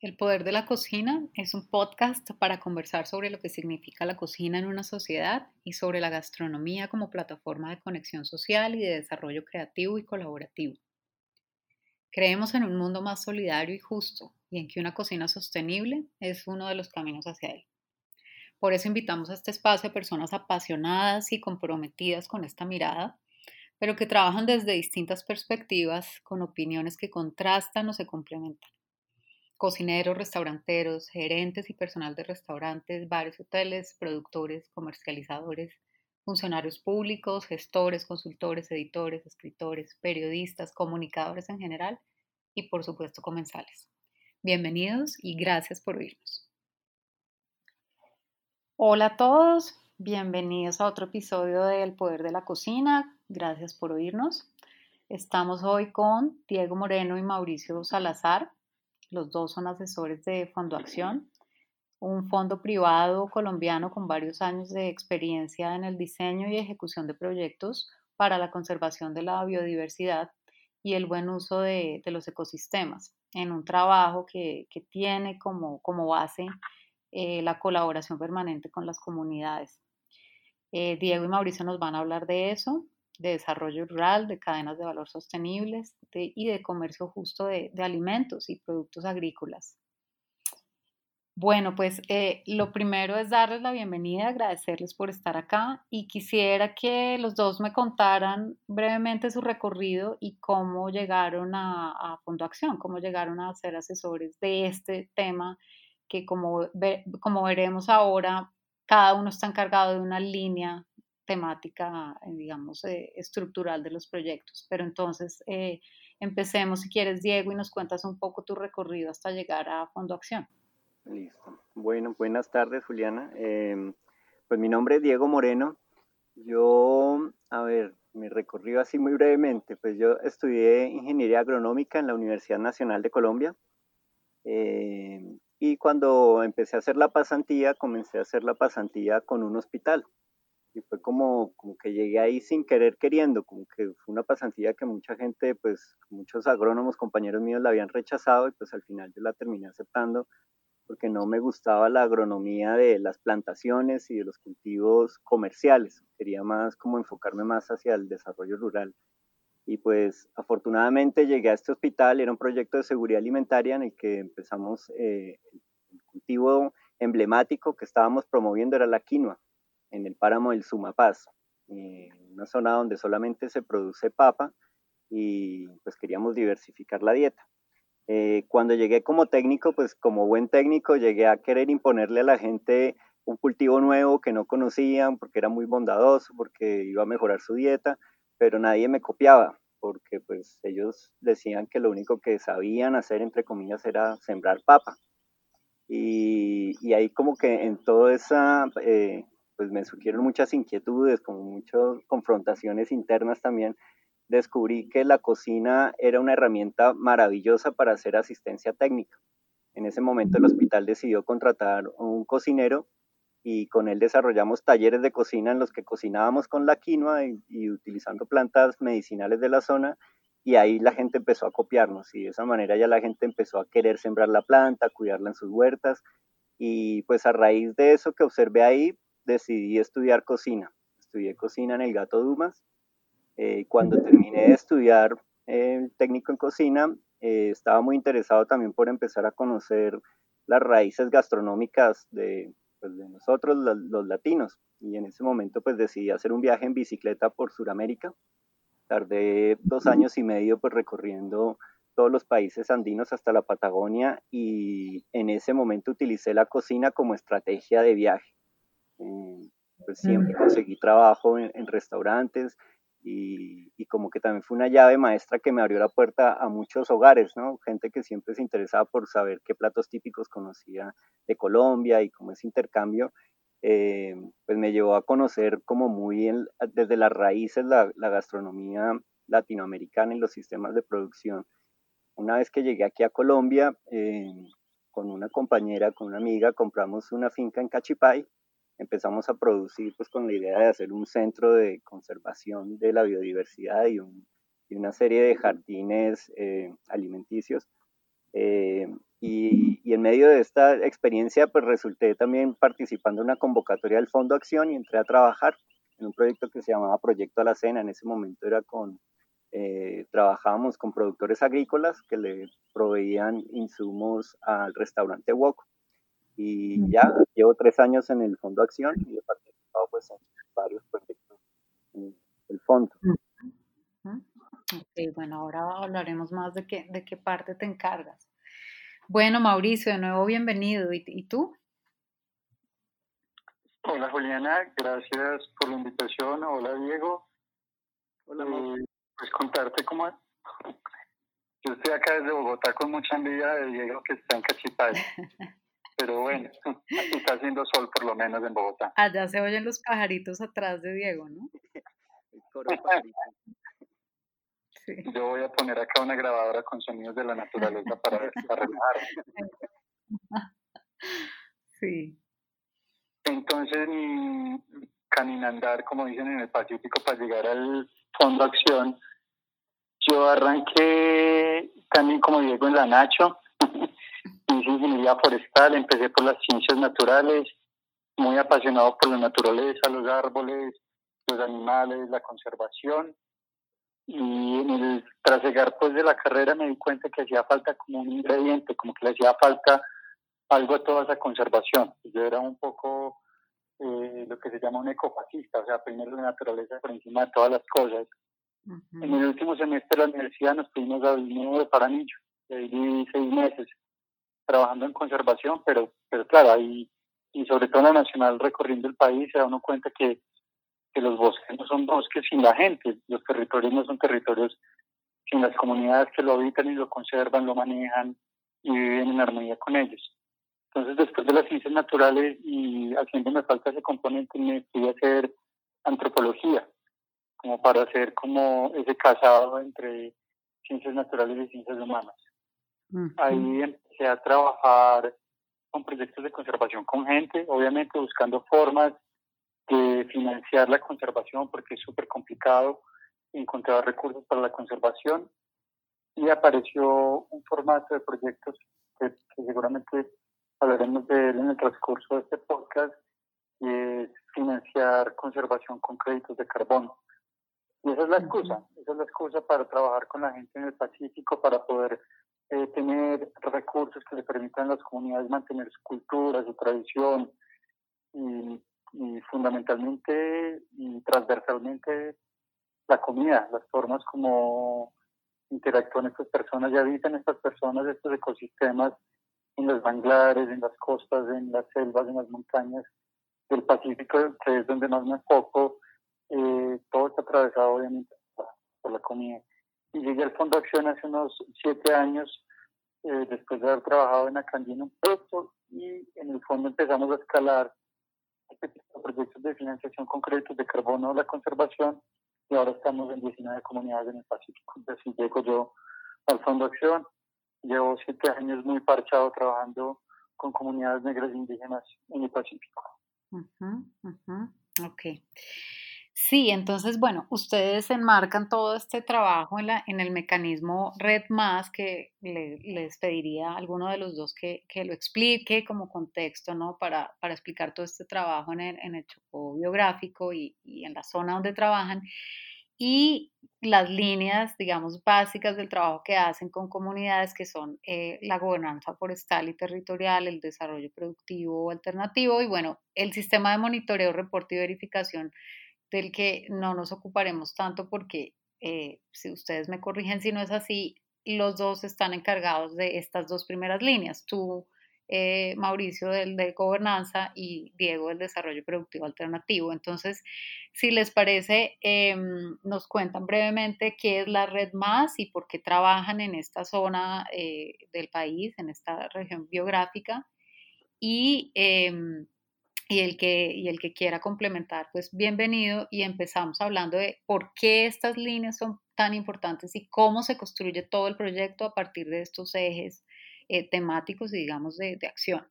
El Poder de la Cocina es un podcast para conversar sobre lo que significa la cocina en una sociedad y sobre la gastronomía como plataforma de conexión social y de desarrollo creativo y colaborativo. Creemos en un mundo más solidario y justo y en que una cocina sostenible es uno de los caminos hacia él. Por eso invitamos a este espacio a personas apasionadas y comprometidas con esta mirada, pero que trabajan desde distintas perspectivas, con opiniones que contrastan o se complementan cocineros, restauranteros, gerentes y personal de restaurantes, varios hoteles, productores, comercializadores, funcionarios públicos, gestores, consultores, editores, escritores, periodistas, comunicadores en general y por supuesto comensales. Bienvenidos y gracias por oírnos. Hola a todos, bienvenidos a otro episodio de El Poder de la Cocina. Gracias por oírnos. Estamos hoy con Diego Moreno y Mauricio Salazar. Los dos son asesores de Fondo Acción, un fondo privado colombiano con varios años de experiencia en el diseño y ejecución de proyectos para la conservación de la biodiversidad y el buen uso de, los ecosistemas, en un trabajo que, tiene como, como base eh, la colaboración permanente con las comunidades. Eh, Diego y Mauricio nos van a hablar de eso, de desarrollo rural, de cadenas de valor sostenibles y de comercio justo de, alimentos y productos agrícolas. Bueno, pues eh, lo primero es darles la bienvenida, agradecerles por estar acá y quisiera que los dos me contaran brevemente su recorrido y cómo llegaron a, a Fondo Acción, cómo llegaron a ser asesores de este tema que como, como veremos ahora, cada uno está encargado de una línea temática, eh, digamos, eh, estructural de los proyectos. Pero entonces, eh, empecemos, si quieres, Diego, y nos cuentas un poco tu recorrido hasta llegar a Fondo Acción. Listo. Bueno, buenas tardes, Juliana. Em, pues mi nombre es Diego Moreno. Yo, a ver, mi recorrido así muy brevemente, pues yo estudié ingeniería agronómica en la Universidad Nacional de Colombia. Em, y cuando empecé a hacer la pasantía, comencé a hacer la pasantía con un hospital y fue como, como que llegué ahí sin querer queriendo, como que fue una pasantía que mucha gente, pues muchos agrónomos, compañeros míos la habían rechazado y pues al final yo la terminé aceptando porque no me gustaba la agronomía de las plantaciones y de los cultivos comerciales, quería más como enfocarme más hacia el desarrollo rural. Y pues afortunadamente llegué a este hospital, era un proyecto de seguridad alimentaria en el que empezamos, eh, el cultivo emblemático que estábamos promoviendo era la quinoa en el páramo del Sumapaz, eh, una zona donde solamente se produce papa y pues queríamos diversificar la dieta. Eh, cuando llegué como técnico, pues como buen técnico llegué a querer imponerle a la gente un cultivo nuevo que no conocían porque era muy bondadoso, porque iba a mejorar su dieta, pero nadie me copiaba porque pues ellos decían que lo único que sabían hacer, entre comillas, era sembrar papa. Y, y ahí como que en toda esa eh, pues me surgieron muchas inquietudes, como muchas confrontaciones internas también, descubrí que la cocina era una herramienta maravillosa para hacer asistencia técnica. En ese momento el hospital decidió contratar un cocinero y con él desarrollamos talleres de cocina en los que cocinábamos con la quinoa y, utilizando plantas medicinales de la zona y ahí la gente empezó a copiarnos y de esa manera ya la gente empezó a querer sembrar la planta, cuidarla en sus huertas y pues a raíz de eso que observé ahí decidí estudiar cocina. Estudié cocina en el Gato Dumas. Eh, cuando terminé de estudiar eh, técnico en cocina, eh, estaba muy interesado también por empezar a conocer las raíces gastronómicas de, pues, de nosotros, los, latinos. Y en ese momento pues decidí hacer un viaje en bicicleta por Sudamérica. Tardé dos años y medio pues recorriendo todos los países andinos hasta la Patagonia y en ese momento utilicé la cocina como estrategia de viaje. Eh, pues siempre conseguí trabajo en, restaurantes y, y, como que también fue una llave maestra que me abrió la puerta a muchos hogares, ¿no? Gente que siempre se interesaba por saber qué platos típicos conocía de Colombia y cómo ese intercambio, eh, pues me llevó a conocer como muy desde las raíces la, la gastronomía latinoamericana y los sistemas de producción. Una vez que llegué aquí a Colombia, eh, con una compañera, con una amiga, compramos una finca en Cachipay empezamos a producir pues con la idea de hacer un centro de conservación de la biodiversidad y, una serie de jardines eh, alimenticios. Eh, Y, y, en medio de esta experiencia, pues resulté también participando en una convocatoria del Fondo Acción y entré a trabajar en un proyecto que se llamaba Proyecto a la Cena. En ese momento era con, eh, trabajábamos con productores agrícolas que le proveían insumos al restaurante Woco. Y ya llevo tres años en el Fondo Acción y he participado pues en varios proyectos en el fondo. Ok, bueno, ahora hablaremos más de qué, de qué parte te encargas. Bueno, Mauricio, de nuevo bienvenido. ¿Y, tú? Hola, Juliana, gracias por la invitación. Hola, Diego. Hola, eh, Pues contarte cómo... Yo estoy acá desde Bogotá con mucha envidia de Diego que está en Cachipay. Pero bueno, está haciendo sol por lo menos en Bogotá. Allá se oyen los pajaritos atrás de Diego, ¿no? Yo voy a poner acá una grabadora con sonidos de la naturaleza para, para Sí. Entonces, caminandar, como dicen en el Pacífico, para llegar al Fondo Acción, yo arranqué también como Diego en la Nacho, ingeniería forestal, empecé por las ciencias naturales, muy apasionado por la naturaleza, los árboles, los animales, la conservación y en el, tras llegar pues de la carrera me di cuenta que hacía falta como un ingrediente, como que le hacía falta algo a toda esa conservación. Yo era un poco eh, lo que se llama un ecofascista, o sea, primero la naturaleza por encima de todas las cosas. En el último semestre de la universidad nos fuimos al nuevo de Paranillo, viví seis meses trabajando en conservación, pero, pero claro, ahí, y sobre todo en la nacional recorriendo el país, se da uno cuenta que que los bosques no son bosques sin la gente, los territorios no son territorios sin las comunidades que lo habitan y lo conservan, lo manejan y viven en armonía con ellos. Entonces, después de las ciencias naturales y haciéndome falta ese componente, me fui a hacer antropología, como para hacer como ese casado entre ciencias naturales y ciencias humanas. Ahí empecé a trabajar con proyectos de conservación con gente, obviamente buscando formas de financiar la conservación porque es súper complicado encontrar recursos para la conservación y apareció un formato de proyectos que, seguramente hablaremos de él en el transcurso de este podcast y es financiar conservación con créditos de carbono. Y esa es la excusa, esa es la excusa para trabajar con la gente en el Pacífico, para poder eh, tener recursos que le permitan a las comunidades mantener su cultura, su tradición y fundamentalmente y transversalmente la comida, las formas como interactúan estas personas y habitan estas personas, estos ecosistemas en los manglares, en las costas, en las selvas, en las montañas del Pacífico, que es donde más me enfoco, eh, todo está atravesado obviamente por la comida. Y llegué al Fondo Acción hace unos siete años, eh, después de haber trabajado en Acandina un y en el fondo empezamos a escalar proyectos de financiación con créditos de carbono, la conservación, y ahora estamos en 19 comunidades en el Pacífico. Entonces llego yo al Fondo Acción, llevo siete años muy parchado trabajando con comunidades negras indígenas en el Pacífico. Ok. Sí, entonces, bueno, ustedes enmarcan todo este trabajo en, la, en el mecanismo Red Más, que les pediría a alguno de los dos que, que, lo explique como contexto, ¿no? Para, para explicar todo este trabajo en el, en el Chocó biográfico y, y, en la zona donde trabajan. Y las líneas, digamos, básicas del trabajo que hacen con comunidades, que son eh, la gobernanza forestal y territorial, el desarrollo productivo alternativo y, bueno, el sistema de monitoreo, reporte y verificación del que no nos ocuparemos tanto porque, eh, si ustedes me corrigen si no es así, los dos están encargados de estas dos primeras líneas. Tú, eh, Mauricio, del de gobernanza y Diego, del desarrollo productivo alternativo. Entonces, si les parece, em, nos cuentan brevemente qué es la red más y por qué trabajan en esta zona eh, del país, en esta región biográfica. Y em, y el que, y el que quiera complementar, pues bienvenido y empezamos hablando de por qué estas líneas son tan importantes y cómo se construye todo el proyecto a partir de estos ejes eh, temáticos y digamos de, de acción.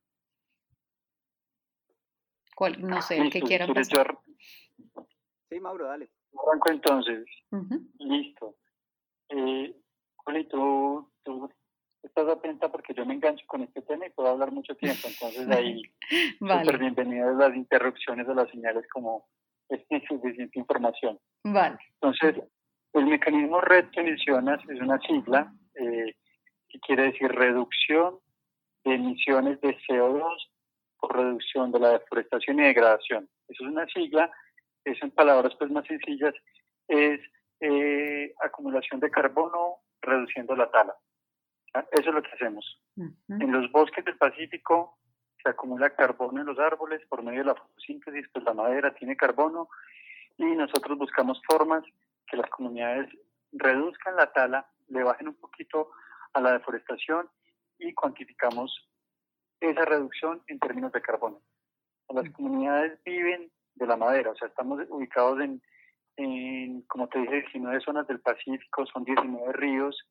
¿Cuál, no sé, el que quiera empezar. Sí, Mauro, dale. Arranco entonces. Listo. Eh, tú, tú estás atenta porque yo me engancho con este tema y puedo hablar mucho tiempo, entonces ahí vale. súper bienvenidas las interrupciones de las señales como es insuficiente información. Vale. Entonces, el mecanismo RED que mencionas es una sigla eh, que quiere decir reducción de emisiones de CO2 por reducción de la deforestación y degradación. Eso es una sigla, eso en palabras pues más sencillas es eh, acumulación de carbono reduciendo la tala. Eso es lo que hacemos. En los bosques del Pacífico se acumula carbono en los árboles por medio de la fotosíntesis, pues la madera tiene carbono y nosotros buscamos formas que las comunidades reduzcan la tala, le bajen un poquito a la deforestación y cuantificamos esa reducción en términos de carbono. Las comunidades viven de la madera, o sea, estamos ubicados en, en como te dije, 19 zonas del Pacífico, son 19 ríos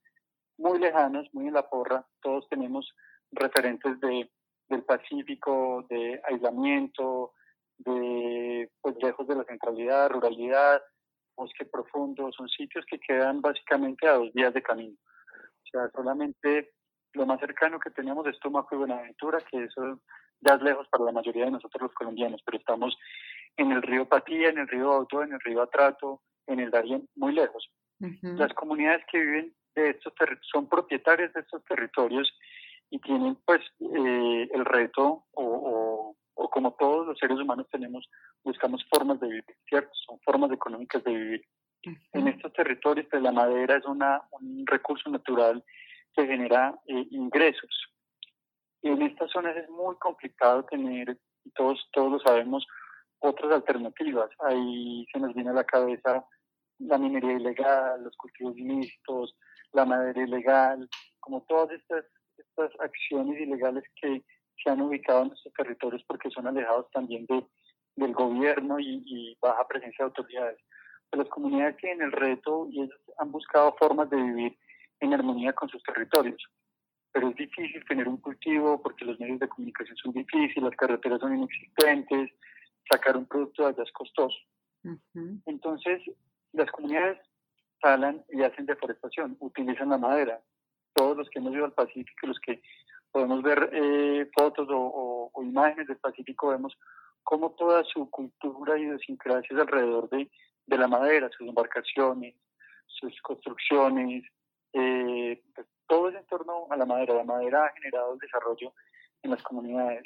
muy lejanos, muy en la porra, todos tenemos referentes de, del Pacífico, de aislamiento, de pues lejos de la centralidad, ruralidad, bosque profundo, son sitios que quedan básicamente a dos días de camino. O sea, solamente lo más cercano que teníamos es Tumaco y Buenaventura, que eso ya es lejos para la mayoría de nosotros los colombianos, pero estamos en el río Patía, en el río Auto, en el río Atrato, en el Darién, muy lejos. Las comunidades que viven de estos son propietarias de estos territorios y tienen pues eh, el reto o, o, como todos los seres humanos tenemos, buscamos formas de vivir, ¿cierto? Son formas económicas de vivir. En estos territorios pues la madera es una, un recurso natural que genera eh, ingresos. Y en estas zonas es muy complicado tener, y todos, todos lo sabemos, otras alternativas. Ahí se nos viene a la cabeza la minería ilegal, los cultivos ilícitos, la madera ilegal, como todas estas, estas acciones ilegales que se han ubicado en nuestros territorios porque son alejados también de, del gobierno y, baja presencia de autoridades. Pero las comunidades tienen el reto y ellos han buscado formas de vivir en armonía con sus territorios. Pero es difícil tener un cultivo porque los medios de comunicación son difíciles, las carreteras son inexistentes, sacar un producto allá es costoso. Entonces, las comunidades talan y hacen deforestación, utilizan la madera. Todos los que hemos ido al Pacífico, los que podemos ver eh, fotos o, imágenes del Pacífico, vemos cómo toda su cultura y idiosincrasia es alrededor de, de la madera, sus embarcaciones, sus construcciones, eh, pues, todo es en torno a la madera. La madera ha generado el desarrollo en las comunidades.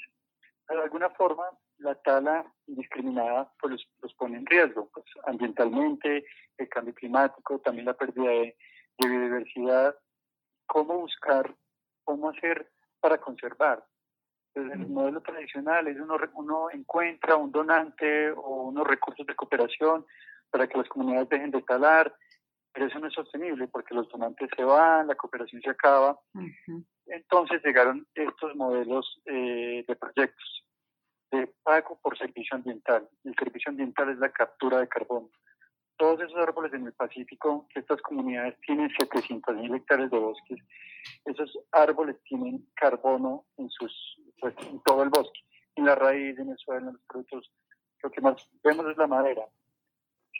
De alguna forma, la tala indiscriminada pues, los, pone en riesgo, pues, ambientalmente, el cambio climático, también la pérdida de, biodiversidad. ¿Cómo buscar, cómo hacer para conservar? Desde el modelo tradicional es uno, uno encuentra un donante o unos recursos de cooperación para que las comunidades dejen de talar, pero eso no es sostenible porque los donantes se van, la cooperación se acaba. Entonces llegaron estos modelos eh, de proyectos de pago por servicio ambiental. El servicio ambiental es la captura de carbono. Todos esos árboles en el Pacífico, que estas comunidades tienen 700.000 hectáreas de bosques, esos árboles tienen carbono en, sus, pues, en todo el bosque, en la raíz, en el suelo, en los frutos. Lo que más vemos es la madera.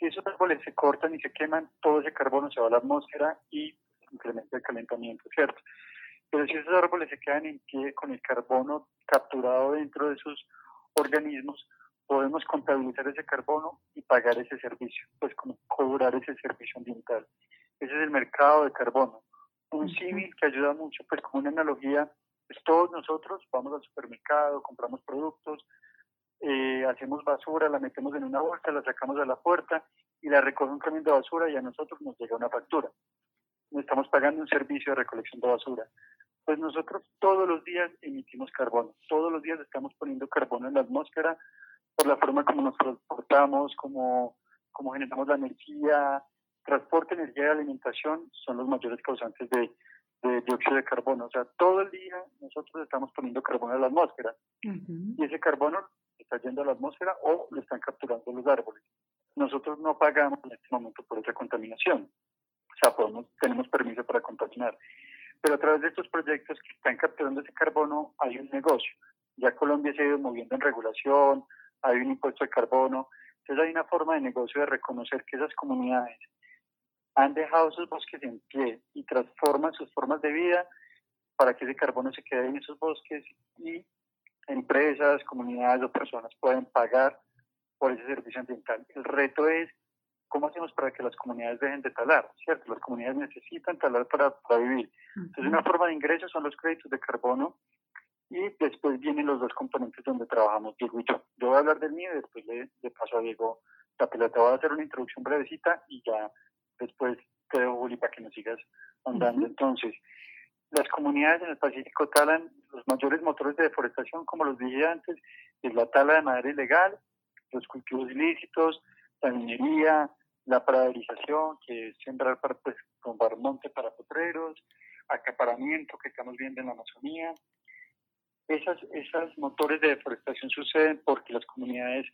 Si esos árboles se cortan y se queman, todo ese carbono se va a la atmósfera y incrementa el calentamiento, ¿cierto? Pero si esos árboles se quedan en pie con el carbono capturado dentro de sus organismos, podemos contabilizar ese carbono y pagar ese servicio, pues como cobrar ese servicio ambiental. Ese es el mercado de carbono. Un civil que ayuda mucho, pues como una analogía, pues todos nosotros vamos al supermercado, compramos productos, eh, hacemos basura, la metemos en una bolsa, la sacamos a la puerta y la recoge un camión de basura y a nosotros nos llega una factura. Estamos pagando un servicio de recolección de basura. Pues nosotros todos los días emitimos carbono, todos los días estamos poniendo carbono en la atmósfera por la forma como nos transportamos, como, como generamos la energía, transporte, energía y alimentación son los mayores causantes de, dióxido de carbono. O sea, todo el día nosotros estamos poniendo carbono en la atmósfera y ese carbono está yendo a la atmósfera o lo están capturando los árboles. Nosotros no pagamos en este momento por esa contaminación. O sea, podemos, tenemos permiso para contaminar. Pero a través de estos proyectos que están capturando ese carbono hay un negocio. Ya Colombia se ha ido moviendo en regulación, hay un impuesto de carbono. Entonces hay una forma de negocio de reconocer que esas comunidades han dejado sus bosques en pie y transforman sus formas de vida para que ese carbono se quede en esos bosques y empresas, comunidades o personas pueden pagar por ese servicio ambiental. El reto es cómo hacemos para que las comunidades dejen de talar, ¿cierto? Las comunidades necesitan talar para, para vivir. Entonces, una forma de ingreso son los créditos de carbono y después vienen los dos componentes donde trabajamos Diego y yo. Yo voy a hablar del mío y después le, paso a Diego la pelota. Voy a hacer una introducción brevecita y ya después te dejo, Juli, para que nos sigas andando. Entonces, las comunidades en el Pacífico talan los mayores motores de deforestación, como los dije antes, es la tala de madera ilegal, los cultivos ilícitos, la minería, la praderización, que es sembrar para pues, monte para potreros, acaparamiento que estamos viendo en la Amazonía. Esas, esos motores de deforestación suceden porque las comunidades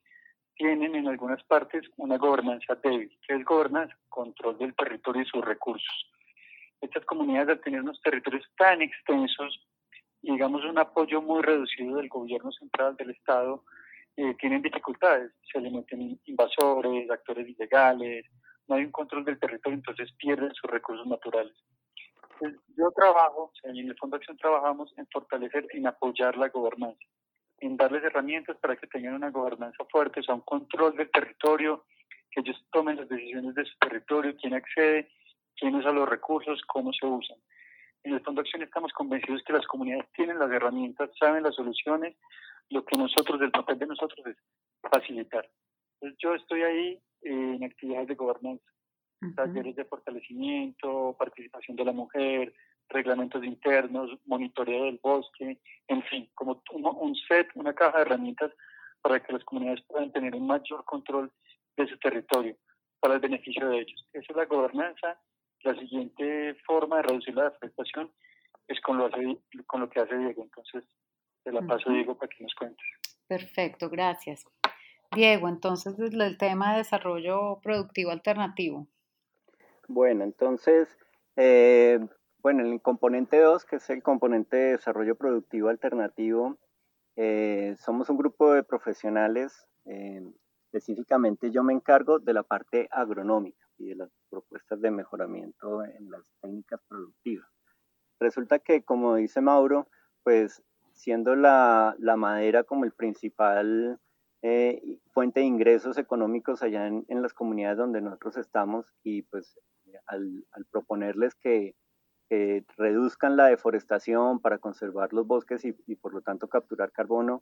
tienen en algunas partes una gobernanza débil. ¿Qué es gobernanza? Control del territorio y sus recursos estas comunidades al tener unos territorios tan extensos y digamos un apoyo muy reducido del gobierno central del Estado, eh, tienen dificultades, se le meten invasores, actores ilegales, no hay un control del territorio, entonces pierden sus recursos naturales. yo trabajo, en el Fondo Acción trabajamos en fortalecer, en apoyar la gobernanza, en darles herramientas para que tengan una gobernanza fuerte, o sea, un control del territorio, que ellos tomen las decisiones de su territorio, quién accede quién usa los recursos, cómo se usan. En el Fondo Acción estamos convencidos que las comunidades tienen las herramientas, saben las soluciones, lo que nosotros, el papel de nosotros es facilitar. Entonces yo estoy ahí en actividades de gobernanza, talleres de fortalecimiento, participación de la mujer, reglamentos internos, monitoreo del bosque, en fin, como un set, una caja de herramientas para que las comunidades puedan tener un mayor control de su territorio para el beneficio de ellos. Esa es la gobernanza la siguiente forma de reducir la deforestación es con lo, con lo que hace Diego. Entonces, te la paso, Diego, para que nos cuentes. Perfecto, gracias. Diego, entonces el tema de desarrollo productivo alternativo. Bueno, entonces, eh, bueno, el componente 2, que es el componente de desarrollo productivo alternativo, eh, somos un grupo de profesionales, eh, específicamente yo me encargo de la parte agronómica y de las propuestas de mejoramiento en las técnicas productivas. Resulta que, como dice Mauro, pues siendo la, la madera como el principal eh, fuente de ingresos económicos allá en, las comunidades donde nosotros estamos y pues al, proponerles que, reduzcan la deforestación para conservar los bosques y, y por lo tanto capturar carbono,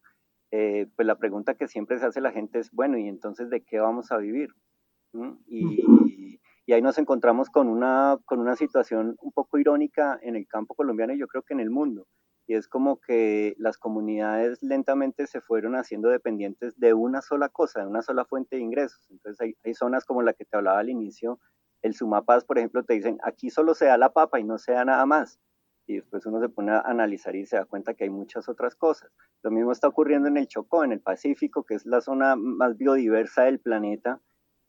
eh, pues la pregunta que siempre se hace la gente es, bueno, ¿y entonces de qué vamos a vivir? Y, y, ahí nos encontramos con una, con una situación un poco irónica en el campo colombiano y yo creo que en el mundo. Y es como que las comunidades lentamente se fueron haciendo dependientes de una sola cosa, de una sola fuente de ingresos. Entonces hay, hay zonas como la que te hablaba al inicio, el Sumapaz, por ejemplo, te dicen, aquí solo se da la papa y no se da nada más. Y después uno se pone a analizar y se da cuenta que hay muchas otras cosas. Lo mismo está ocurriendo en el Chocó, en el Pacífico, que es la zona más biodiversa del planeta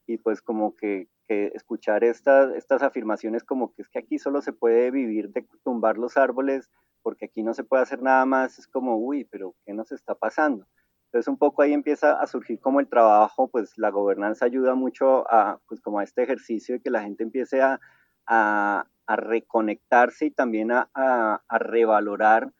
y pues como que, escuchar estas, estas afirmaciones como que es que aquí solo se puede vivir de tumbar los árboles porque aquí no se puede hacer nada más, es como, uy, pero ¿qué nos está pasando? Entonces un poco ahí empieza a surgir como el trabajo, pues la gobernanza ayuda mucho a, pues como a este ejercicio de que la gente empiece a, a, reconectarse y también a, a, revalorar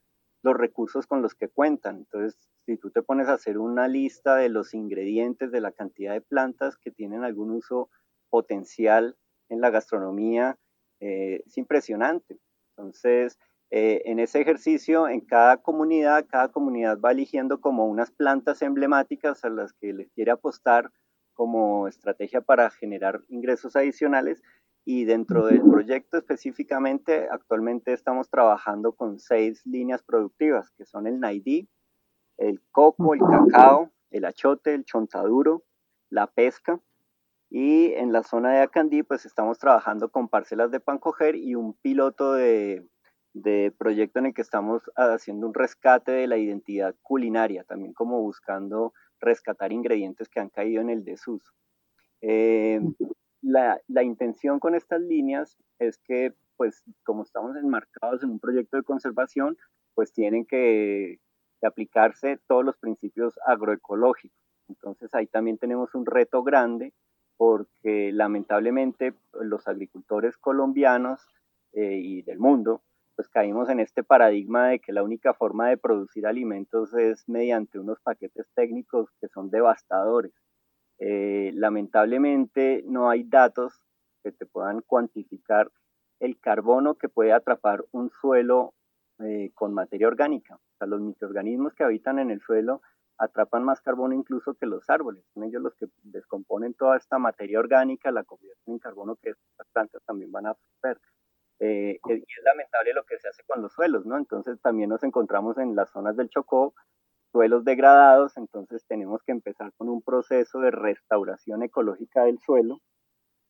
los recursos con los que cuentan. Entonces, si tú te pones a hacer una lista de los ingredientes, de la cantidad de plantas que tienen algún uso potencial en la gastronomía, eh, es impresionante. Entonces, eh, en ese ejercicio, en cada comunidad, cada comunidad va eligiendo como unas plantas emblemáticas a las que les quiere apostar como estrategia para generar ingresos adicionales. Y dentro del proyecto específicamente, actualmente estamos trabajando con seis líneas productivas, que son el NAIDI, el coco, el cacao, el achote, el chontaduro, la pesca. Y en la zona de Acandí, pues estamos trabajando con parcelas de pancoger y un piloto de, proyecto en el que estamos haciendo un rescate de la identidad culinaria, también como buscando rescatar ingredientes que han caído en el desuso. Eh, la, la, intención con estas líneas es que, pues, como estamos enmarcados en un proyecto de conservación, pues tienen que, de aplicarse todos los principios agroecológicos. Entonces ahí también tenemos un reto grande porque lamentablemente los agricultores colombianos eh, y del mundo pues caímos en este paradigma de que la única forma de producir alimentos es mediante unos paquetes técnicos que son devastadores. Eh, lamentablemente no hay datos que te puedan cuantificar el carbono que puede atrapar un suelo eh, con materia orgánica. O sea, los microorganismos que habitan en el suelo atrapan más carbono incluso que los árboles. Son ellos los que descomponen toda esta materia orgánica, la convierten en carbono que las plantas también van a absorber. Eh, y es lamentable lo que se hace con los suelos, ¿no? Entonces también nos encontramos en las zonas del Chocó, suelos degradados, entonces tenemos que empezar con un proceso de restauración ecológica del suelo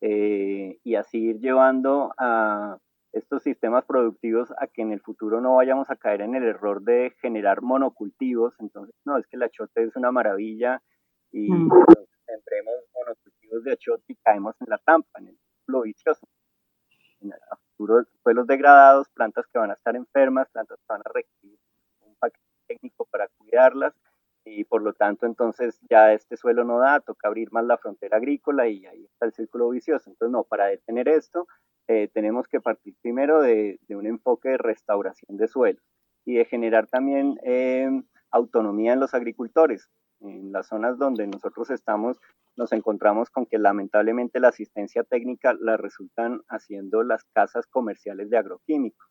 eh, y así ir llevando a estos sistemas productivos a que en el futuro no vayamos a caer en el error de generar monocultivos. Entonces, no, es que el achote es una maravilla y mm. sembremos monocultivos de achote y caemos en la trampa, en el ciclo vicioso. En el futuro, suelos degradados, plantas que van a estar enfermas, plantas que van a requerir un paquete técnico para cuidarlas y por lo tanto entonces ya este suelo no da, toca abrir más la frontera agrícola y ahí está el círculo vicioso. Entonces, no, para detener esto eh, tenemos que partir primero de, un enfoque de restauración de suelos y de generar también eh, autonomía en los agricultores. En las zonas donde nosotros estamos nos encontramos con que lamentablemente la asistencia técnica la resultan haciendo las casas comerciales de agroquímicos.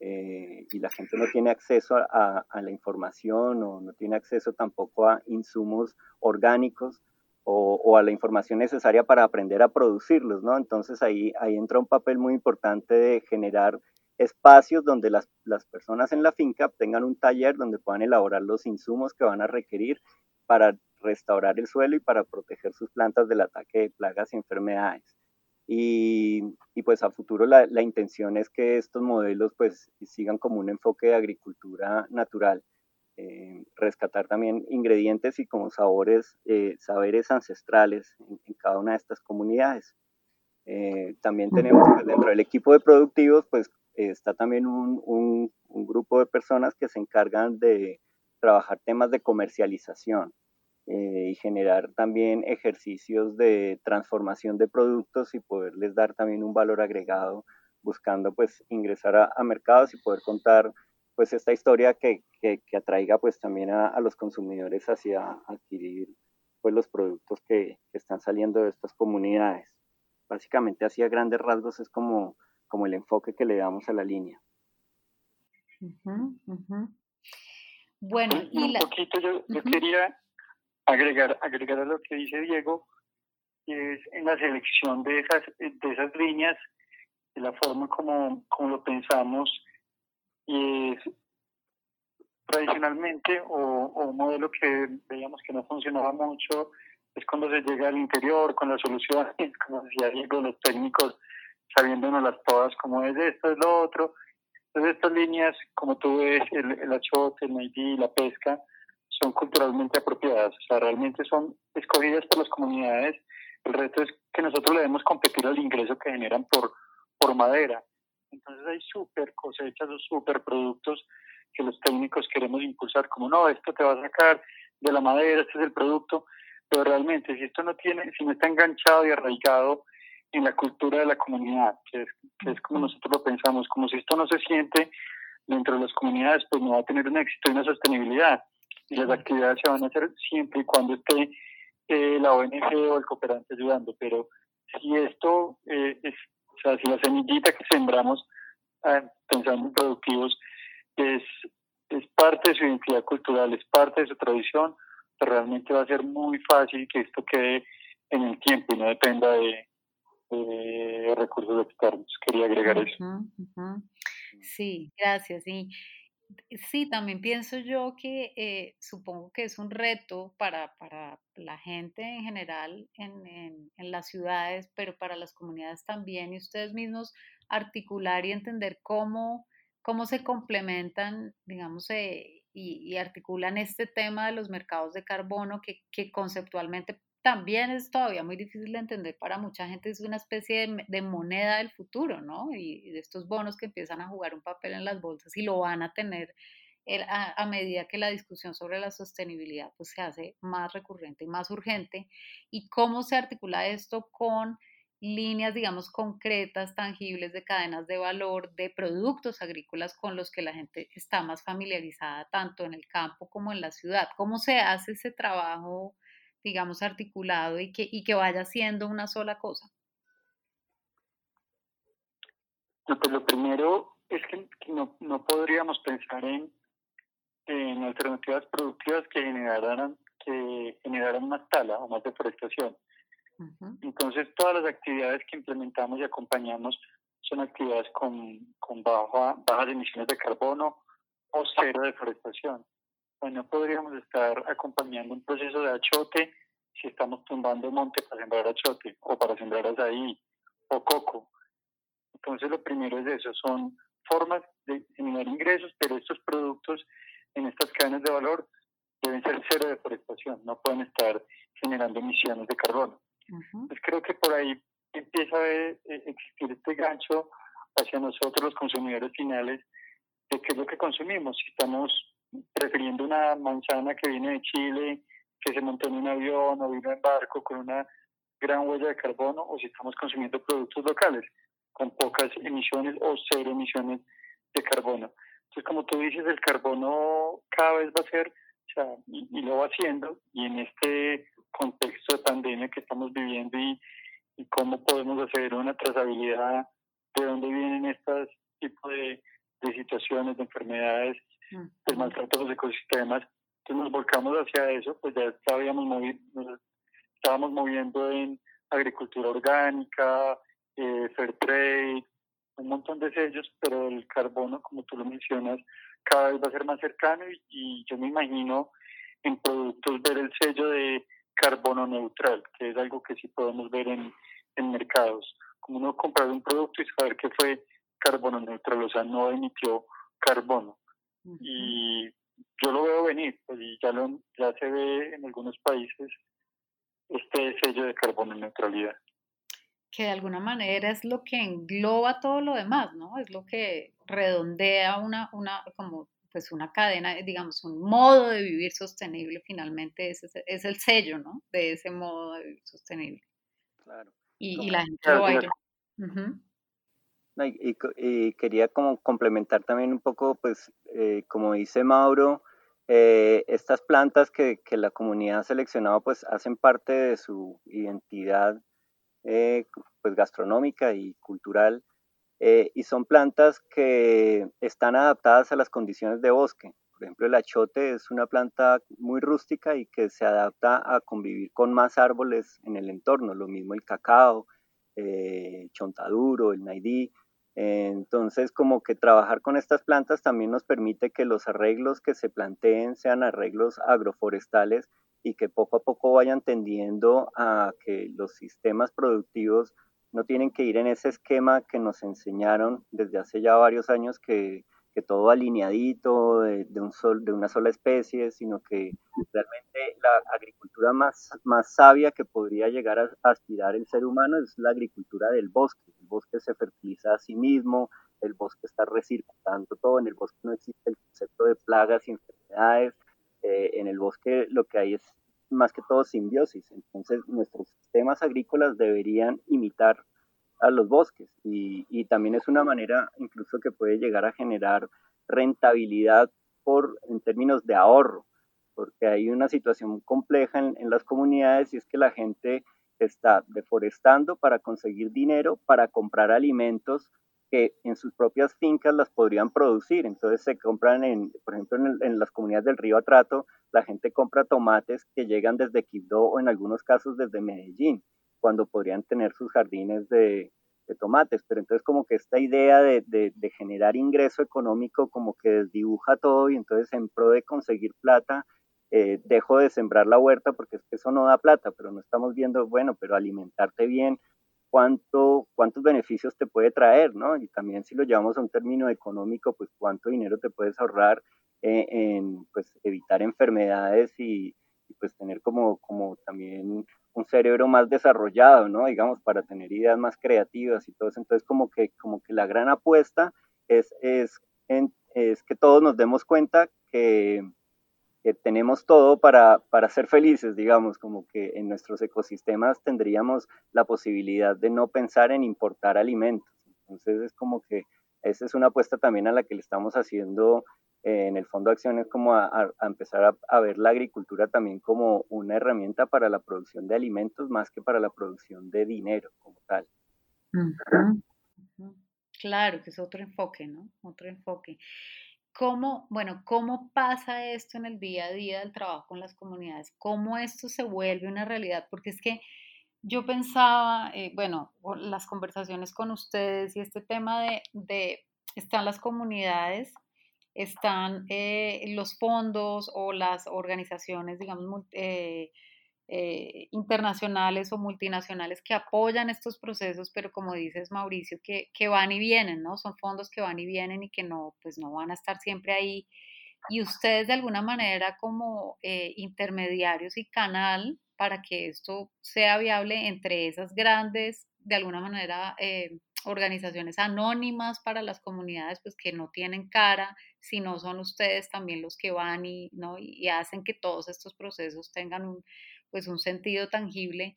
Eh, y la gente no tiene acceso a, la información o no tiene acceso tampoco a insumos orgánicos o, a la información necesaria para aprender a producirlos, ¿no? Entonces ahí, ahí entra un papel muy importante de generar espacios donde las, las personas en la finca tengan un taller donde puedan elaborar los insumos que van a requerir para restaurar el suelo y para proteger sus plantas del ataque de plagas y enfermedades. Y, y pues a futuro la, la, intención es que estos modelos pues sigan como un enfoque de agricultura natural eh, rescatar también ingredientes y como sabores, eh, saberes ancestrales en, cada una de estas comunidades. Eh, también tenemos pues, dentro del equipo de productivos, pues está también un, un, grupo de personas que se encargan de trabajar temas de comercialización y generar también ejercicios de transformación de productos y poderles dar también un valor agregado buscando pues ingresar a, a mercados y poder contar pues esta historia que, que, atraiga pues también a, los consumidores hacia adquirir pues los productos que, están saliendo de estas comunidades. Básicamente así a grandes rasgos es como, como el enfoque que le damos a la línea. Bueno, y un poquito yo, yo quería agregar, agregar a lo que dice Diego, que es en la selección de esas, de esas líneas, de la forma como, como lo pensamos, y tradicionalmente o, un modelo que veíamos que no funcionaba mucho es cuando se llega al interior con las soluciones, como decía Diego, los técnicos sabiéndonos todas como es esto, es lo otro. Entonces estas líneas, como tú ves, el, el achote, el naidí, la pesca, son culturalmente apropiadas, o sea, realmente son escogidas por las comunidades. El reto es que nosotros le debemos competir al ingreso que generan por, por madera. Entonces hay súper cosechas o súper productos que los técnicos queremos impulsar, como no, esto te va a sacar de la madera, este es el producto, pero realmente si esto no tiene, si no está enganchado y arraigado en la cultura de la comunidad, que es, que es como nosotros lo pensamos, como si esto no se siente dentro de las comunidades, pues no va a tener un éxito y una sostenibilidad. Y las actividades se van a hacer siempre y cuando esté eh, la ONG o el cooperante ayudando, pero si esto eh, es sea, si la semillita que sembramos ah, pensando en productivos es, es parte de su identidad cultural, es parte de su tradición, pero pues realmente va a ser muy fácil que esto quede en el tiempo y no dependa de, recursos externos. Quería agregar eso. Sí, gracias. Sí. Sí, también pienso yo que eh, supongo que es un reto para, para la gente en general en, en, las ciudades, pero para las comunidades también, y ustedes mismos articular y entender cómo, cómo se complementan, digamos, eh, y, y, articulan este tema de los mercados de carbono que, que conceptualmente también es todavía muy difícil de entender para mucha gente, es una especie de, moneda del futuro, ¿no? Y, de estos bonos que empiezan a jugar un papel en las bolsas y lo van a tener a, medida que la discusión sobre la sostenibilidad pues, se hace más recurrente y más urgente. ¿Y cómo se articula esto con líneas, digamos, concretas, tangibles de cadenas de valor de productos agrícolas con los que la gente está más familiarizada tanto en el campo como en la ciudad. ¿Cómo se hace ese trabajo, digamos, articulado y que, y que vaya siendo una sola cosa? pues lo primero es que, no, no, podríamos pensar en, en alternativas productivas que generaran, que generaran más tala o más deforestación. Entonces, todas las actividades que implementamos y acompañamos son actividades con, con baja, bajas emisiones de carbono o cero deforestación. Pues no podríamos estar acompañando un proceso de achote si estamos tumbando monte para sembrar achote o para sembrar azaí o coco. Entonces, lo primero es eso, son formas de generar ingresos, pero estos productos en estas cadenas de valor deben ser cero deforestación, no pueden estar generando emisiones de carbono. Pues creo que por ahí empieza a eh, existir este gancho hacia nosotros los consumidores finales de qué es lo que consumimos. Si estamos prefiriendo una manzana que viene de Chile, que se montó en un avión o vino en barco con una gran huella de carbono, o si estamos consumiendo productos locales con pocas emisiones o cero emisiones de carbono. Entonces, como tú dices, el carbono cada vez va a ser, o sea, y lo va haciendo, y en este contexto de pandemia que estamos viviendo y, cómo podemos hacer una trazabilidad de dónde vienen estos tipos de, situaciones, de enfermedades, de maltrato de los ecosistemas. Entonces nos volcamos hacia eso, pues ya estábamos, movi nos estábamos moviendo en agricultura orgánica, eh, fair trade, un montón de sellos, pero el carbono, como tú lo mencionas, cada vez va a ser más cercano y, y yo me imagino en productos ver el sello de carbono neutral, que es algo que sí podemos ver en, en mercados. Como uno comprar un producto y saber que fue carbono neutral, o sea, no emitió carbono. Y yo lo veo venir, pues, y ya, lo, ya se ve en algunos países este sello de carbono neutralidad. Que de alguna manera es lo que engloba todo lo demás, ¿no? Es lo que redondea una, una como pues una cadena, digamos, un modo de vivir sostenible, finalmente ese es, el sello, ¿no? De ese modo de vivir sostenible. Claro. Y, la gente lo va y, quería como complementar también un poco, pues, eh, como dice Mauro, eh, estas plantas que, que, la comunidad ha seleccionado, pues, hacen parte de su identidad, eh, pues, gastronómica y cultural eh, y son plantas que están adaptadas a las condiciones de bosque. Por ejemplo, el achote es una planta muy rústica y que se adapta a convivir con más árboles en el entorno. Lo mismo el cacao, eh, chontaduro, el naidí. Entonces, como que trabajar con estas plantas también nos permite que los arreglos que se planteen sean arreglos agroforestales y que poco a poco vayan tendiendo a que los sistemas productivos no tienen que ir en ese esquema que nos enseñaron desde hace ya varios años que, todo alineadito de, un sol, de una sola especie, sino que realmente la agricultura más, más sabia que podría llegar a, aspirar el ser humano es la agricultura del bosque. El bosque se fertiliza a sí mismo, el bosque está recirculando todo, en el bosque no existe el concepto de plagas y enfermedades, eh, en el bosque lo que hay es más que todo simbiosis. Entonces, nuestros sistemas agrícolas deberían imitar a los bosques y, también es una manera incluso que puede llegar a generar rentabilidad por, en términos de ahorro, porque hay una situación compleja en, en las comunidades y es que la gente está deforestando para conseguir dinero, para comprar alimentos que en sus propias fincas las podrían producir. Entonces se compran, en, por ejemplo, en, las comunidades del río Atrato, la gente compra tomates que llegan desde Quibdó o en algunos casos desde Medellín, cuando podrían tener sus jardines de, tomates. Pero entonces como que esta idea de, generar ingreso económico como que desdibuja todo y entonces en pro de conseguir plata, eh, dejo de sembrar la huerta porque es que eso no da plata, pero no estamos viendo, bueno, pero alimentarte bien cuánto, cuántos beneficios te puede traer, ¿no? Y también si lo llevamos a un término económico, pues cuánto dinero te puedes ahorrar eh, en pues, evitar enfermedades y, pues tener como, como también un cerebro más desarrollado, ¿no? Digamos, para tener ideas más creativas y todo eso. Entonces, como que, como que la gran apuesta es, es, es que todos nos demos cuenta que, tenemos todo para, para ser felices, digamos, como que en nuestros ecosistemas tendríamos la posibilidad de no pensar en importar alimentos. Entonces es como que esa es una apuesta también a la que le estamos haciendo en el Fondo de Acciones, como a, empezar a, ver la agricultura también como una herramienta para la producción de alimentos más que para la producción de dinero como tal. Claro, que es otro enfoque, ¿no? Otro enfoque. ¿Cómo, bueno, cómo pasa esto en el día a día del trabajo con las comunidades? ¿Cómo esto se vuelve una realidad? Porque es que yo pensaba, eh, bueno, las conversaciones con ustedes y este tema de, de están las comunidades están eh, los fondos o las organizaciones, digamos, eh, eh, internacionales o multinacionales que apoyan estos procesos, pero como dices Mauricio, que, que, van y vienen, ¿no? Son fondos que van y vienen y que no, pues no van a estar siempre ahí. Y ustedes de alguna manera como intermediarios y canal para que esto sea viable entre esas grandes, de alguna manera, organizaciones anónimas para las comunidades, pues que no tienen cara, si no son ustedes también los que van y, ¿no? y hacen que todos estos procesos tengan un, pues un sentido tangible.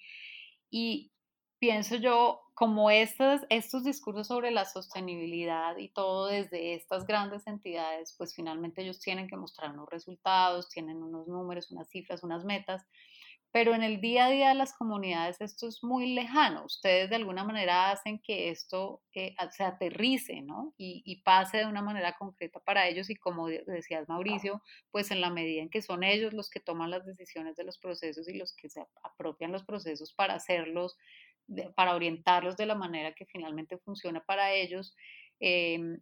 Y pienso yo, como estos, estos discursos sobre la sostenibilidad y todo desde estas grandes entidades, pues finalmente ellos tienen que mostrar unos resultados, tienen unos números, unas cifras, unas metas, pero en el día a día de las comunidades esto es muy lejano. Ustedes de alguna manera hacen que esto eh, se aterrice, ¿no? Y, pase de una manera concreta para ellos y como decías Mauricio, pues en la medida en que son ellos los que toman las decisiones de los procesos y los que se apropian los procesos para hacerlos, para orientarlos de la manera que finalmente funciona para ellos. Em,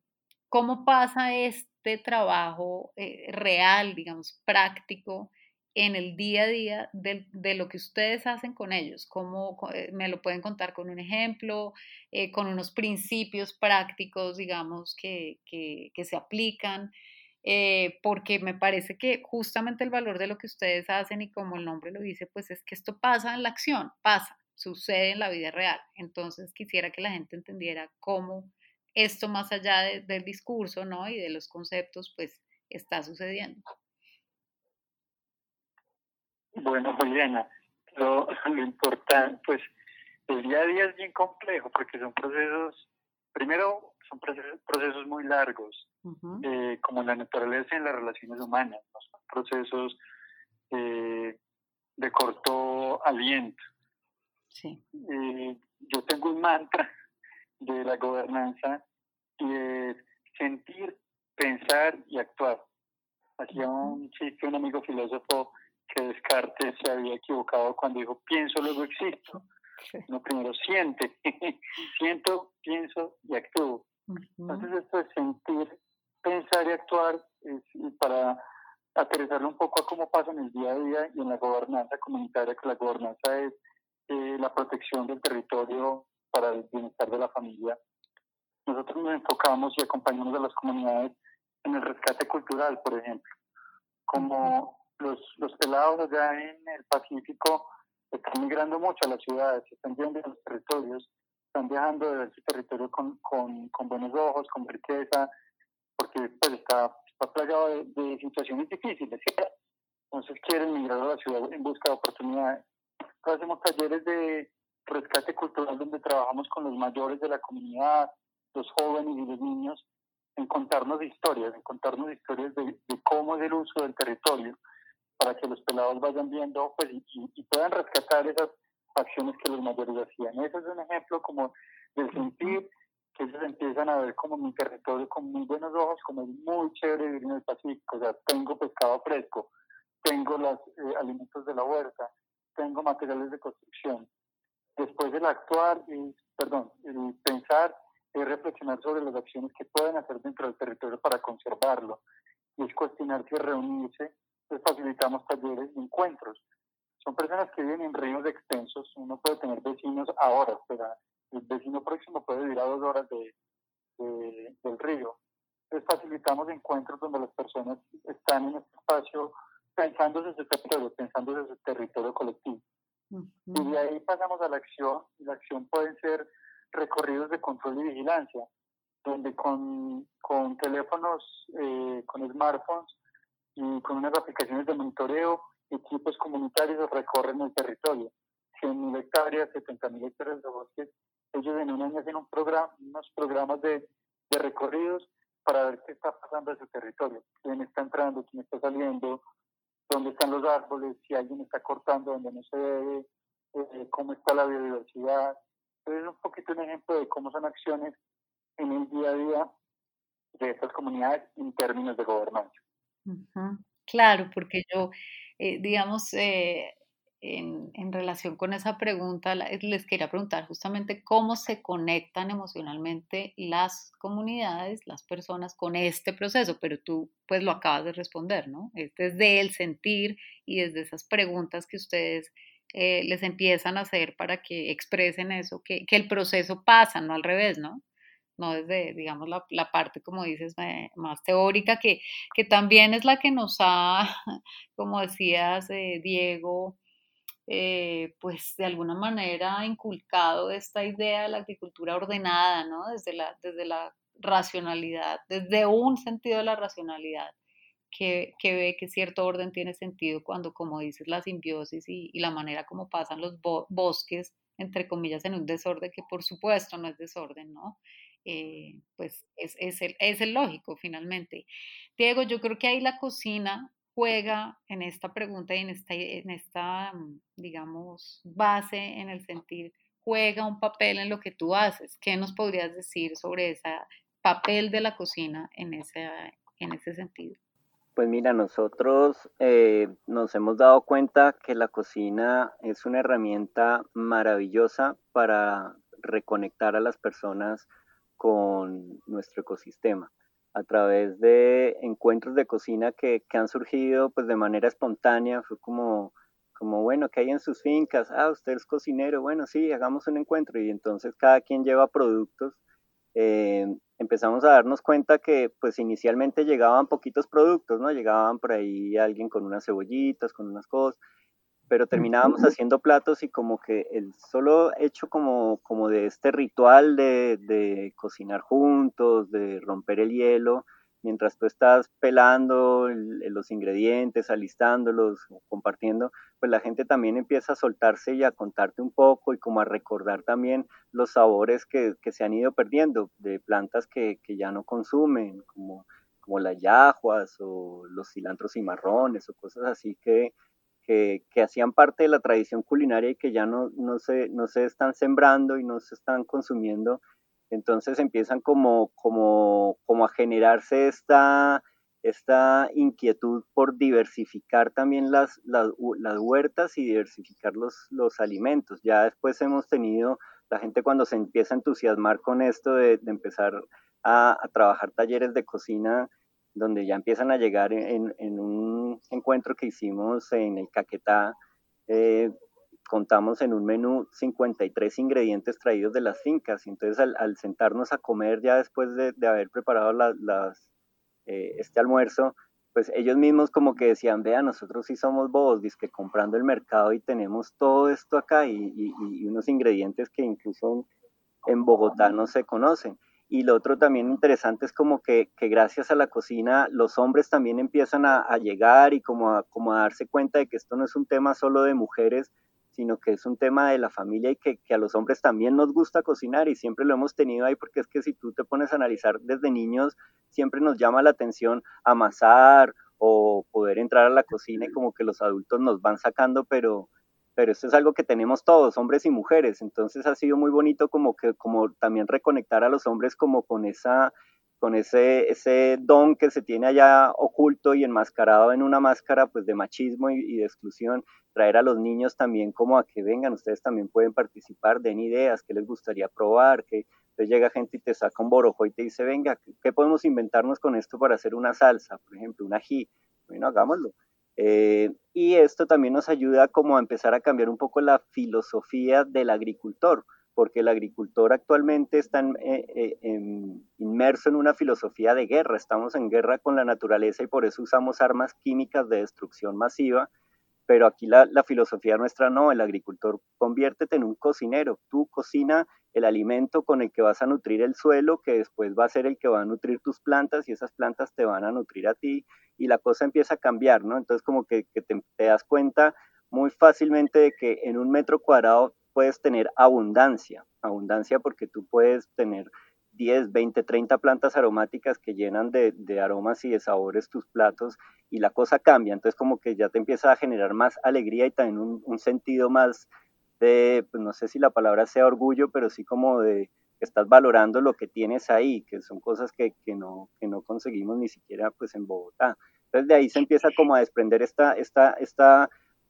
¿Cómo pasa este trabajo eh, real, digamos, práctico? En el día a día de, de, lo que ustedes hacen con ellos. ¿Cómo eh, me lo pueden contar con un ejemplo, eh, con unos principios prácticos, digamos, que, que, que se aplican? Eh, porque me parece que justamente el valor de lo que ustedes hacen y como el nombre lo dice, pues es que esto pasa en la acción, pasa, sucede en la vida real. Entonces quisiera que la gente entendiera cómo esto más allá del discurso, ¿no? Y de los conceptos, pues está sucediendo. Bueno, Juliana, lo, lo importante, pues el día a día es bien complejo porque son procesos, primero son procesos, muy largos, eh, como la naturaleza en las relaciones humanas, son procesos eh, de corto aliento. Sí. Eh, yo tengo un mantra de la gobernanza y es sentir, pensar y actuar. Hacía un chiste un amigo filósofo que Descartes se había equivocado cuando dijo pienso, luego existo. No, primero siente, siento, pienso y actúo. Entonces esto es sentir, pensar y actuar y para aterrizarlo un poco a cómo pasa en el día a día y en la gobernanza comunitaria, que la gobernanza es eh, la protección del territorio para el bienestar de la familia. Nosotros nos enfocamos y acompañamos a las comunidades en el rescate cultural, por ejemplo, como los, los pelados allá en el Pacífico están migrando mucho a las ciudades, están yendo a los territorios, están viajando de su territorio con, con, con, buenos ojos, con riqueza, porque pues está, está plagado de, situaciones difíciles, entonces quieren migrar a la ciudad en busca de oportunidades. Entonces hacemos talleres de rescate cultural donde trabajamos con los mayores de la comunidad, los jóvenes y los niños, en contarnos historias, en contarnos historias de, de cómo es el uso del territorio, para que los pelados vayan viendo pues, y, puedan rescatar esas acciones que los mayores hacían. Ese es un ejemplo como del sentir que ellos empiezan a ver como mi territorio con muy buenos ojos, como es muy chévere vivir en el Pacífico, o sea, tengo pescado fresco, tengo los eh, alimentos de la huerta, tengo materiales de construcción. Después del actuar, y, perdón, el pensar y reflexionar sobre las acciones que pueden hacer dentro del territorio para conservarlo, y es cuestionarse y reunirse les facilitamos talleres y encuentros. Son personas que viven en ríos extensos, uno puede tener vecinos a horas, pero el vecino próximo puede vivir a dos horas de, del río. Les facilitamos encuentros donde las personas están en este espacio pensando en su territorio, pensando en su territorio colectivo. Y de ahí pasamos a la acción, y la acción pueden ser recorridos de control y vigilancia, donde con, con teléfonos, eh, con smartphones, y con unas aplicaciones de monitoreo, equipos comunitarios recorren el territorio. 100.000 hectáreas, 70.000 hectáreas de bosques. Ellos en un año hacen un programa, unos programas de, de recorridos para ver qué está pasando en su territorio, quién está entrando, quién está saliendo, dónde están los árboles, si alguien está cortando donde no se debe, eh, cómo está la biodiversidad. Entonces, es un poquito un ejemplo de cómo son acciones en el día a día de estas comunidades en términos de gobernanza. Claro, porque yo, eh, digamos, eh, en, relación con esa pregunta, les quería preguntar justamente cómo se conectan emocionalmente las comunidades, las personas con este proceso, pero tú pues lo acabas de responder, ¿no? Es desde el sentir y desde esas preguntas que ustedes eh, les empiezan a hacer para que expresen eso, que, que, el proceso pasa, no al revés, ¿no? No desde, digamos, la, la parte, como dices, más teórica, que, que también es la que nos ha, como decías, eh, Diego, eh, pues de alguna manera inculcado esta idea de la agricultura ordenada, ¿no? Desde la, desde la racionalidad, desde un sentido de la racionalidad, que, que ve que cierto orden tiene sentido cuando, como dices, la simbiosis y, y la manera como pasan los bosques, entre comillas, en un desorden que por supuesto no es desorden, ¿no? Eh, pues es, es, el, es el lógico finalmente. Diego, yo creo que ahí la cocina juega en esta pregunta y en esta, en esta, mm, digamos, base en el sentir, juega un papel en lo que tú haces. ¿Qué nos podrías decir sobre ese papel de la cocina en ese, en ese sentido? Pues mira, nosotros eh, nos hemos dado cuenta que la cocina es una herramienta maravillosa para reconectar a las personas con nuestro ecosistema a través de encuentros de cocina que, que, han surgido pues de manera espontánea, fue como, como, bueno, ¿qué hay en sus fincas? Ah, usted es cocinero, bueno, sí, hagamos un encuentro y entonces cada quien lleva productos. Eh, empezamos a darnos cuenta que pues inicialmente llegaban poquitos productos, ¿no? Llegaban por ahí alguien con unas cebollitas, con unas cosas, pero terminábamos haciendo platos y como que el solo hecho como, como de este ritual de, de, cocinar juntos, de romper el hielo, mientras tú estás pelando los ingredientes, alistándolos, compartiendo, pues la gente también empieza a soltarse y a contarte un poco y como a recordar también los sabores que, que se han ido perdiendo de plantas que, que ya no consumen, como, como las yajuas o los cilantros y marrones o cosas así que, que, hacían parte de la tradición culinaria y que ya no, no, se, no se están sembrando y no se están consumiendo. Entonces empiezan como, como, como a generarse esta, esta inquietud por diversificar también las, las, huertas y diversificar los, los alimentos. Ya después hemos tenido la gente cuando se empieza a entusiasmar con esto de, empezar a, trabajar talleres de cocina, donde ya empiezan a llegar en, un encuentro que hicimos en el Caquetá, eh, contamos en un menú 53 ingredientes traídos de las fincas. Entonces, al, al sentarnos a comer ya después de, haber preparado las, eh, este almuerzo, pues ellos mismos como que decían, vea, nosotros sí somos bobos, que comprando el mercado y tenemos todo esto acá y unos ingredientes que incluso en Bogotá no se conocen. Y lo otro también interesante es como que, que gracias a la cocina los hombres también empiezan a, a llegar y como a, como a, darse cuenta de que esto no es un tema solo de mujeres, sino que es un tema de la familia y que, que, a los hombres también nos gusta cocinar y siempre lo hemos tenido ahí porque es que si tú te pones a analizar desde niños, siempre nos llama la atención amasar o poder entrar a la cocina y como que los adultos nos van sacando, pero, pero esto es algo que tenemos todos, hombres y mujeres, entonces ha sido muy bonito como que como también reconectar a los hombres como con esa con ese, ese don que se tiene allá oculto y enmascarado en una máscara pues de machismo y, de exclusión, traer a los niños también como a que vengan, ustedes también pueden participar, den ideas, qué les gustaría probar, que entonces llega gente y te saca un borojo y te dice, venga, ¿qué podemos inventarnos con esto para hacer una salsa? Por ejemplo, un ají. Bueno, hagámoslo. Eh, y esto también nos ayuda como a empezar a cambiar un poco la filosofía del agricultor, porque el agricultor actualmente está en, eh, eh, inmerso en una filosofía de guerra, estamos en guerra con la naturaleza y por eso usamos armas químicas de destrucción masiva, pero aquí la, filosofía nuestra no, el agricultor conviértete en un cocinero, tú cocina el alimento con el que vas a nutrir el suelo, que después va a ser el que va a nutrir tus plantas y esas plantas te van a nutrir a ti y la cosa empieza a cambiar, ¿no? Entonces como que, te, te, das cuenta muy fácilmente de que en un metro cuadrado puedes tener abundancia, abundancia porque tú puedes tener 10, 20, 30 plantas aromáticas que llenan de, aromas y de sabores tus platos y la cosa cambia, entonces como que ya te empieza a generar más alegría y también un, sentido más de, pues no sé si la palabra sea orgullo, pero sí como de que estás valorando lo que tienes ahí, que son cosas que, no, que no conseguimos ni siquiera pues en Bogotá. Entonces de ahí se empieza como a desprender esta, esta, esta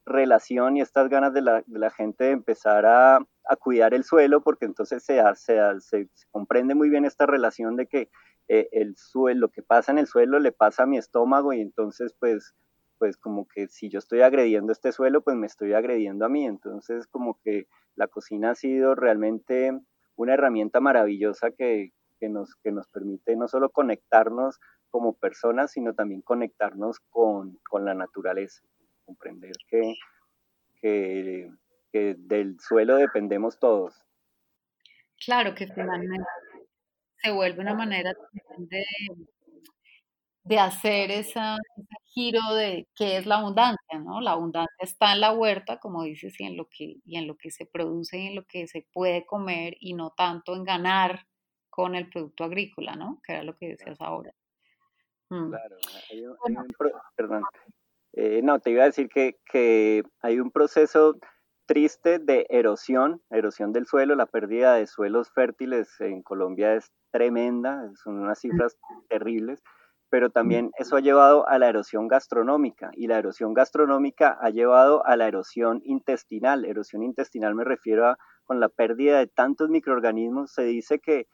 relación y estas ganas de la, gente de empezar a, cuidar el suelo, porque entonces se, se, se, comprende muy bien esta relación de que eh, el suelo, lo que pasa en el suelo le pasa a mi estómago y entonces pues, pues como que si yo estoy agrediendo este suelo, pues me estoy agrediendo a mí. Entonces como que la cocina ha sido realmente una herramienta maravillosa que, que, nos, que nos permite no solo conectarnos como personas, sino también conectarnos con, con la naturaleza comprender que, que, del suelo dependemos todos. Claro que finalmente se vuelve una manera de, de hacer ese giro de qué es la abundancia, ¿no? La abundancia está en la huerta, como dices, y en lo que, y en lo que se produce y en lo que se puede comer, y no tanto en ganar con el producto agrícola, ¿no? Que era lo que decías ahora. Mm. Claro, hay un, perdón, eh, no, te iba a decir que, que, hay un proceso triste de erosión, erosión del suelo, la pérdida de suelos fértiles en Colombia es tremenda, son unas cifras terribles, pero también eso ha llevado a la erosión gastronómica y la erosión gastronómica ha llevado a la erosión intestinal. Erosión intestinal me refiero a con la pérdida de tantos microorganismos, se dice que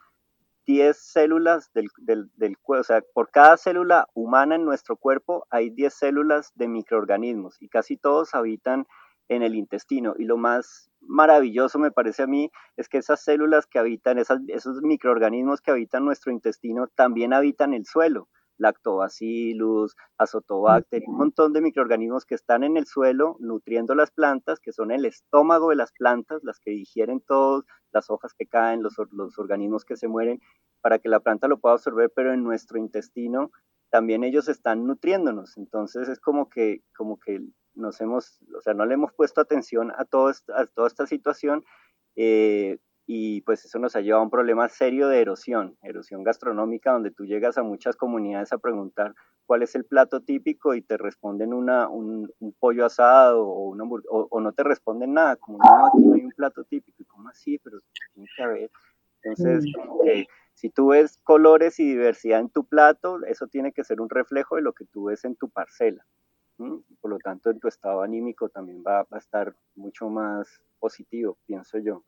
10 células del, del, del cuerpo, o sea, por cada célula humana en nuestro cuerpo hay 10 células de microorganismos y casi todos habitan en el intestino. Y lo más maravilloso me parece a mí es que esas células que habitan, esos microorganismos que habitan nuestro intestino también habitan el suelo lactobacillus, azotobacter, un montón de microorganismos que están en el suelo nutriendo las plantas, que son el estómago de las plantas, las que digieren todas las hojas que caen, los, los organismos que se mueren, para que la planta lo pueda absorber, pero en nuestro intestino también ellos están nutriéndonos. Entonces es como que, como que nos hemos, o sea, no le hemos puesto atención a, todo, a toda esta situación. Eh, y pues eso nos ha llevado a un problema serio de erosión, erosión gastronómica, donde tú llegas a muchas comunidades a preguntar cuál es el plato típico y te responden una, un, pollo asado o, una, o, no te responden nada, como no, aquí no hay un plato típico, y como así, pero tiene que haber. Entonces, mm. si tú ves colores y diversidad en tu plato, eso tiene que ser un reflejo de lo que tú ves en tu parcela. Por lo tanto, en tu estado anímico también va, va a estar mucho más positivo, pienso yo.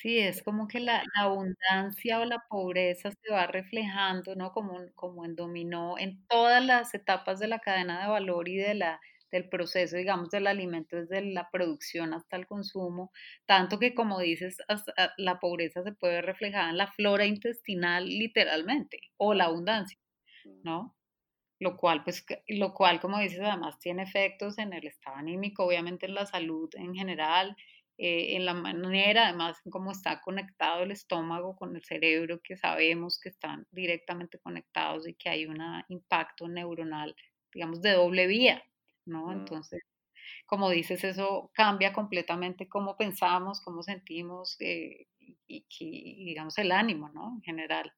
Sí, es como que la, abundancia o la pobreza se va reflejando, ¿no? Como, como en dominó en todas las etapas de la cadena de valor y de la, del proceso, digamos, del alimento, desde la producción hasta el consumo, tanto que como dices, la pobreza se puede reflejar en la flora intestinal literalmente, o la abundancia, ¿no? Lo cual, pues, lo cual, como dices, además tiene efectos en el estado anímico, obviamente en la salud en general, eh, en la manera, además, en cómo está conectado el estómago con el cerebro, que sabemos que están directamente conectados y que hay un impacto neuronal, digamos, de doble vía, ¿no? Entonces, como dices, eso cambia completamente cómo pensamos, cómo sentimos eh, y, digamos, el ánimo, ¿no? En general.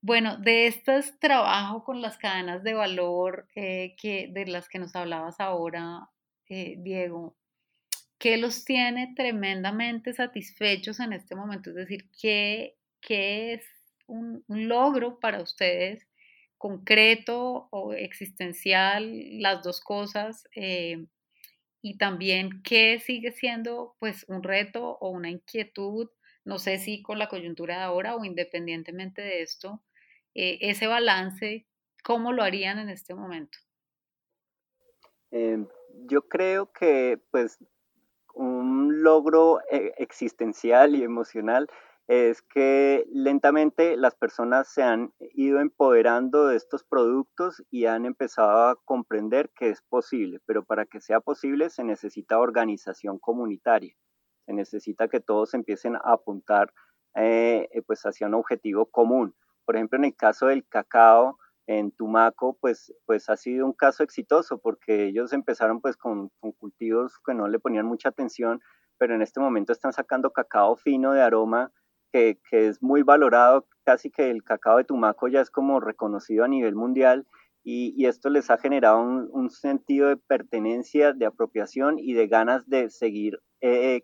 Bueno, de estos trabajo con las cadenas de valor eh, que, de las que nos hablabas ahora, Diego, ¿qué los tiene tremendamente satisfechos en este momento? Es decir, ¿qué, qué es un, logro para ustedes concreto o existencial, las dos cosas? Eh, y también, ¿qué sigue siendo pues un reto o una inquietud? No sé si con la coyuntura de ahora o independientemente de esto, eh, ese balance, ¿cómo lo harían en este momento? Em, yo creo que pues un logro eh, existencial y emocional es que lentamente las personas se han ido empoderando de estos productos y han empezado a comprender que es posible, pero para que sea posible se necesita organización comunitaria, Se necesita que todos empiecen a apuntar eh, pues hacia un objetivo común. Por ejemplo, en el caso del cacao, en Tumaco, pues, pues ha sido un caso exitoso porque ellos empezaron pues con, con, cultivos que no le ponían mucha atención, pero en este momento están sacando cacao fino de aroma que, que es muy valorado, casi que el cacao de Tumaco ya es como reconocido a nivel mundial y, y esto les ha generado un, sentido de pertenencia, de apropiación y de ganas de seguir eh,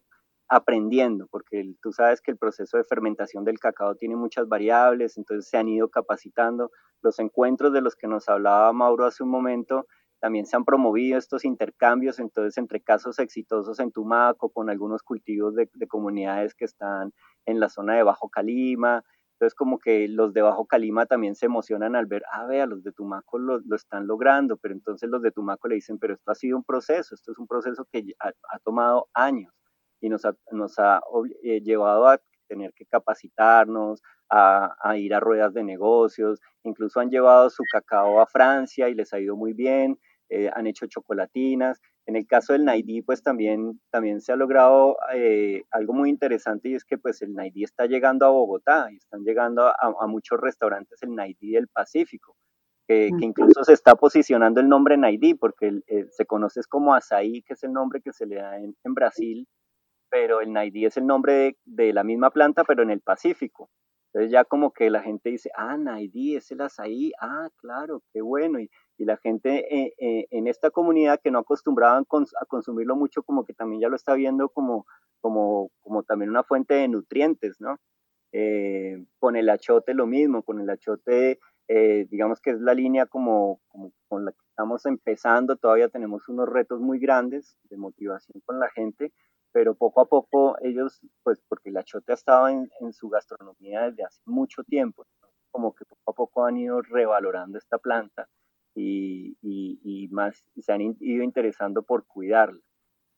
aprendiendo, porque tú sabes que el proceso de fermentación del cacao tiene muchas variables, entonces se han ido capacitando. Los encuentros de los que nos hablaba Mauro hace un momento, también se han promovido estos intercambios, entonces entre casos exitosos en Tumaco, con algunos cultivos de, de comunidades que están en la zona de Bajo Calima, entonces como que los de Bajo Calima también se emocionan al ver, ah, vea, los de Tumaco lo, lo, están logrando, pero entonces los de Tumaco le dicen, pero esto ha sido un proceso, esto es un proceso que ha, ha tomado años y nos ha, nos ha eh, llevado a tener que capacitarnos, a, a, ir a ruedas de negocios, incluso han llevado su cacao a Francia y les ha ido muy bien, eh, han hecho chocolatinas. En el caso del Naidí, pues también, también se ha logrado eh, algo muy interesante y es que pues el Naidí está llegando a Bogotá y están llegando a, a muchos restaurantes el Naidí del Pacífico. Que, que, incluso se está posicionando el nombre Naidí, porque eh, se conoce como azaí, que es el nombre que se le da en, en Brasil, pero el Naidí es el nombre de, de, la misma planta, pero en el Pacífico. Entonces ya como que la gente dice, ah, Naidí es el azaí, ah, claro, qué bueno. Y, la gente eh, eh, en esta comunidad que no acostumbraban a consumirlo mucho, como que también ya lo está viendo como, como, como también una fuente de nutrientes, ¿no? Eh, con el achote lo mismo, con el achote, digamos que es la línea como con la que estamos empezando, todavía tenemos unos retos muy grandes de motivación con la gente, pero poco a poco ellos, pues porque el achote ha estado en, en su gastronomía desde hace mucho tiempo, como que poco a poco han ido revalorando esta planta y, y, y más se han ido interesando por cuidarla.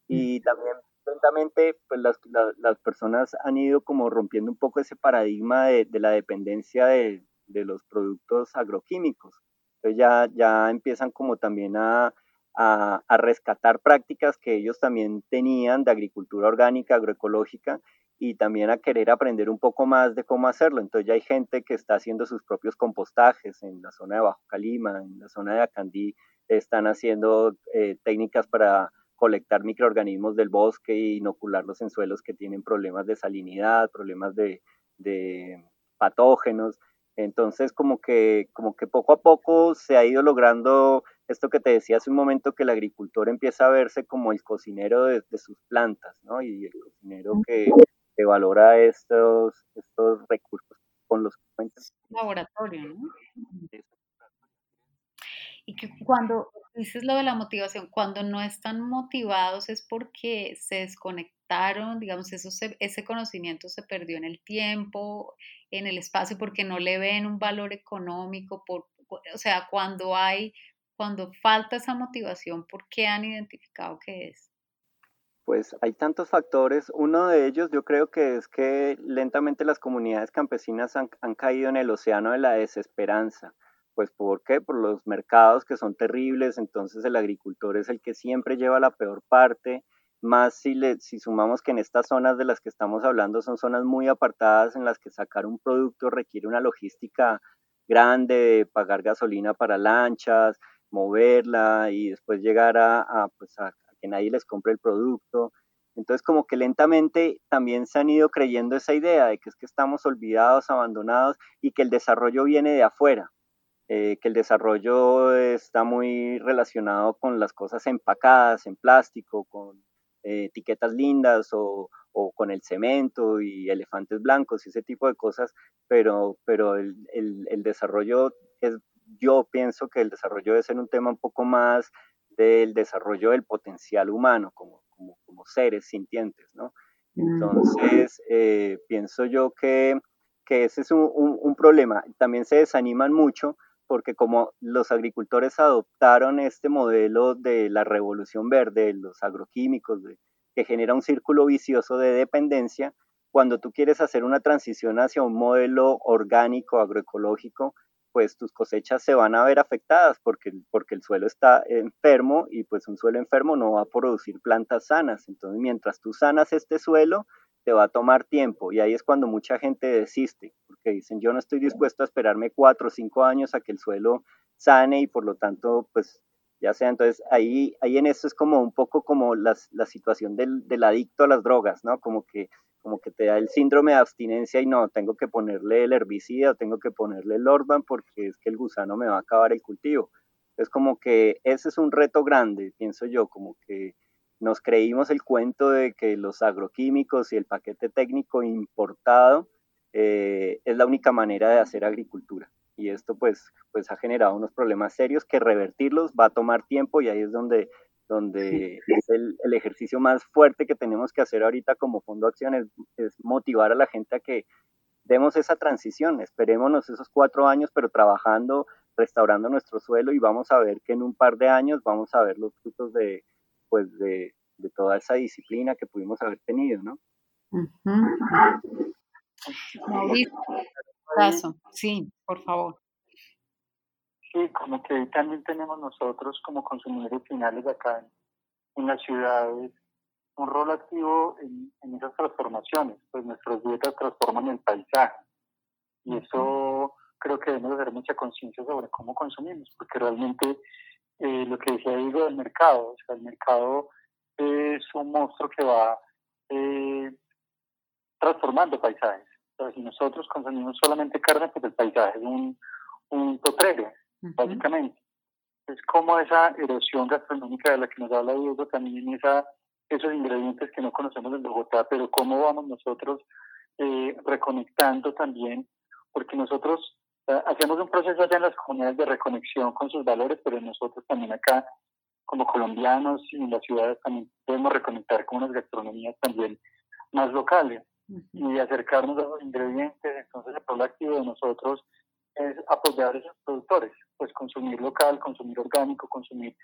Y también lentamente pues las, las, las, personas han ido como rompiendo un poco ese paradigma de, de la dependencia de, de, los productos agroquímicos. Entonces ya, ya empiezan como también a, a, rescatar prácticas que ellos también tenían de agricultura orgánica, agroecológica, y también a querer aprender un poco más de cómo hacerlo. Entonces ya hay gente que está haciendo sus propios compostajes en la zona de Bajo Calima, en la zona de Acandí, están haciendo eh, técnicas para colectar microorganismos del bosque e inocularlos en suelos que tienen problemas de salinidad, problemas de, de patógenos. Entonces, como que, como que poco a poco se ha ido logrando esto que te decía hace un momento, que el agricultor empieza a verse como el cocinero de, de sus plantas, ¿no? Y el cocinero que, que valora estos, estos recursos con los que cuenta. Laboratorio, ¿no? Y que cuando dices lo de la motivación, cuando no están motivados es porque se desconectaron, digamos, eso se, ese conocimiento se perdió en el tiempo, en el espacio, porque no le ven un valor económico, por, o sea, cuando hay, cuando falta esa motivación, ¿por qué han identificado que es? Pues hay tantos factores. Uno de ellos yo creo que es que lentamente las comunidades campesinas han, han, caído en el océano de la desesperanza. Pues ¿por qué? Por los mercados que son terribles, entonces el agricultor es el que siempre lleva la peor parte, más si, le, si sumamos que en estas zonas de las que estamos hablando son zonas muy apartadas en las que sacar un producto requiere una logística grande, de pagar gasolina para lanchas, moverla y después llegar a, a, pues a que nadie les compre el producto. Entonces como que lentamente también se han ido creyendo esa idea de que es que estamos olvidados, abandonados y que el desarrollo viene de afuera, eh, que el desarrollo está muy relacionado con las cosas empacadas en plástico, con eh, etiquetas lindas o, o, con el cemento y elefantes blancos y ese tipo de cosas, pero, pero el, el, el desarrollo es, yo pienso que el desarrollo debe ser un tema un poco más del desarrollo del potencial humano como, como, como seres sintientes, ¿no? Entonces, eh, pienso yo que, que ese es un, un, un, problema. También se desaniman mucho porque como los agricultores adoptaron este modelo de la revolución verde, los agroquímicos, de, que genera un círculo vicioso de dependencia, cuando tú quieres hacer una transición hacia un modelo orgánico, agroecológico, pues tus cosechas se van a ver afectadas porque, porque el suelo está enfermo y pues un suelo enfermo no va a producir plantas sanas. Entonces, mientras tú sanas este suelo, te va a tomar tiempo y ahí es cuando mucha gente desiste, porque dicen, yo no estoy dispuesto a esperarme cuatro o cinco años a que el suelo sane y por lo tanto, pues ya sea, entonces ahí, ahí en eso es como un poco como la, la situación del, del adicto a las drogas, ¿no? Como que como que te da el síndrome de abstinencia y no, tengo que ponerle el herbicida, tengo que ponerle el Orban porque es que el gusano me va a acabar el cultivo. Es como que ese es un reto grande, pienso yo, como que nos creímos el cuento de que los agroquímicos y el paquete técnico importado eh, es la única manera de hacer agricultura. Y esto pues, pues ha generado unos problemas serios que revertirlos va a tomar tiempo y ahí es donde donde es el, el, ejercicio más fuerte que tenemos que hacer ahorita como Fondo Acción, es, es, motivar a la gente a que demos esa transición, esperémonos esos cuatro años, pero trabajando, restaurando nuestro suelo y vamos a ver que en un par de años vamos a ver los frutos de, pues de, de toda esa disciplina que pudimos haber tenido, ¿no? Uh -huh. Sí, por favor. Sí, como que también tenemos nosotros como consumidores finales acá en, en las ciudades un rol activo en, en, esas transformaciones, pues nuestras dietas transforman el paisaje y eso creo que debemos hacer mucha conciencia sobre cómo consumimos, porque realmente eh, lo que decía Diego del mercado, o sea, el mercado es un monstruo que va eh, transformando paisajes. Si nosotros consumimos solamente carne, pues el paisaje es un, un potrero, básicamente. Es como esa erosión gastronómica de la que nos habla Diego, también esa, esos ingredientes que no conocemos en Bogotá, pero cómo vamos nosotros eh, reconectando también, porque nosotros eh, hacemos un proceso allá en las comunidades de reconexión con sus valores, pero nosotros también acá, como colombianos y en las ciudades, también podemos reconectar con unas gastronomías también más locales. Y acercarnos a los ingredientes. Entonces, el rol activo de nosotros es apoyar a esos productores, pues consumir local, consumir orgánico, consumir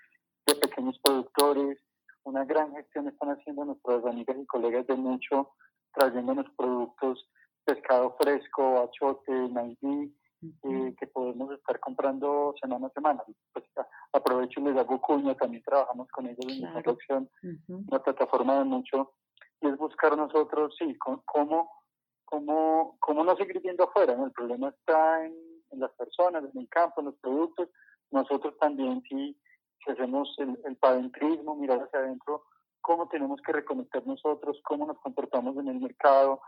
de pequeños productores. Una gran gestión están haciendo nuestras amigas y colegas de mucho, trayéndonos productos, pescado fresco, achote, maíz, eh, que podemos estar comprando semana a semana. Pues, aprovecho y les hago cuña, también trabajamos con ellos en claro. esta opción, uh -huh. una plataforma de mucho, y es buscar nosotros, sí, cómo, cómo, cómo no seguir viendo afuera, ¿no? El problema está en en las personas, en el campo, en los productos. Nosotros también, si, hacemos el, el padentrismo, mirar hacia adentro, cómo tenemos que reconectar nosotros, cómo nos comportamos en el mercado,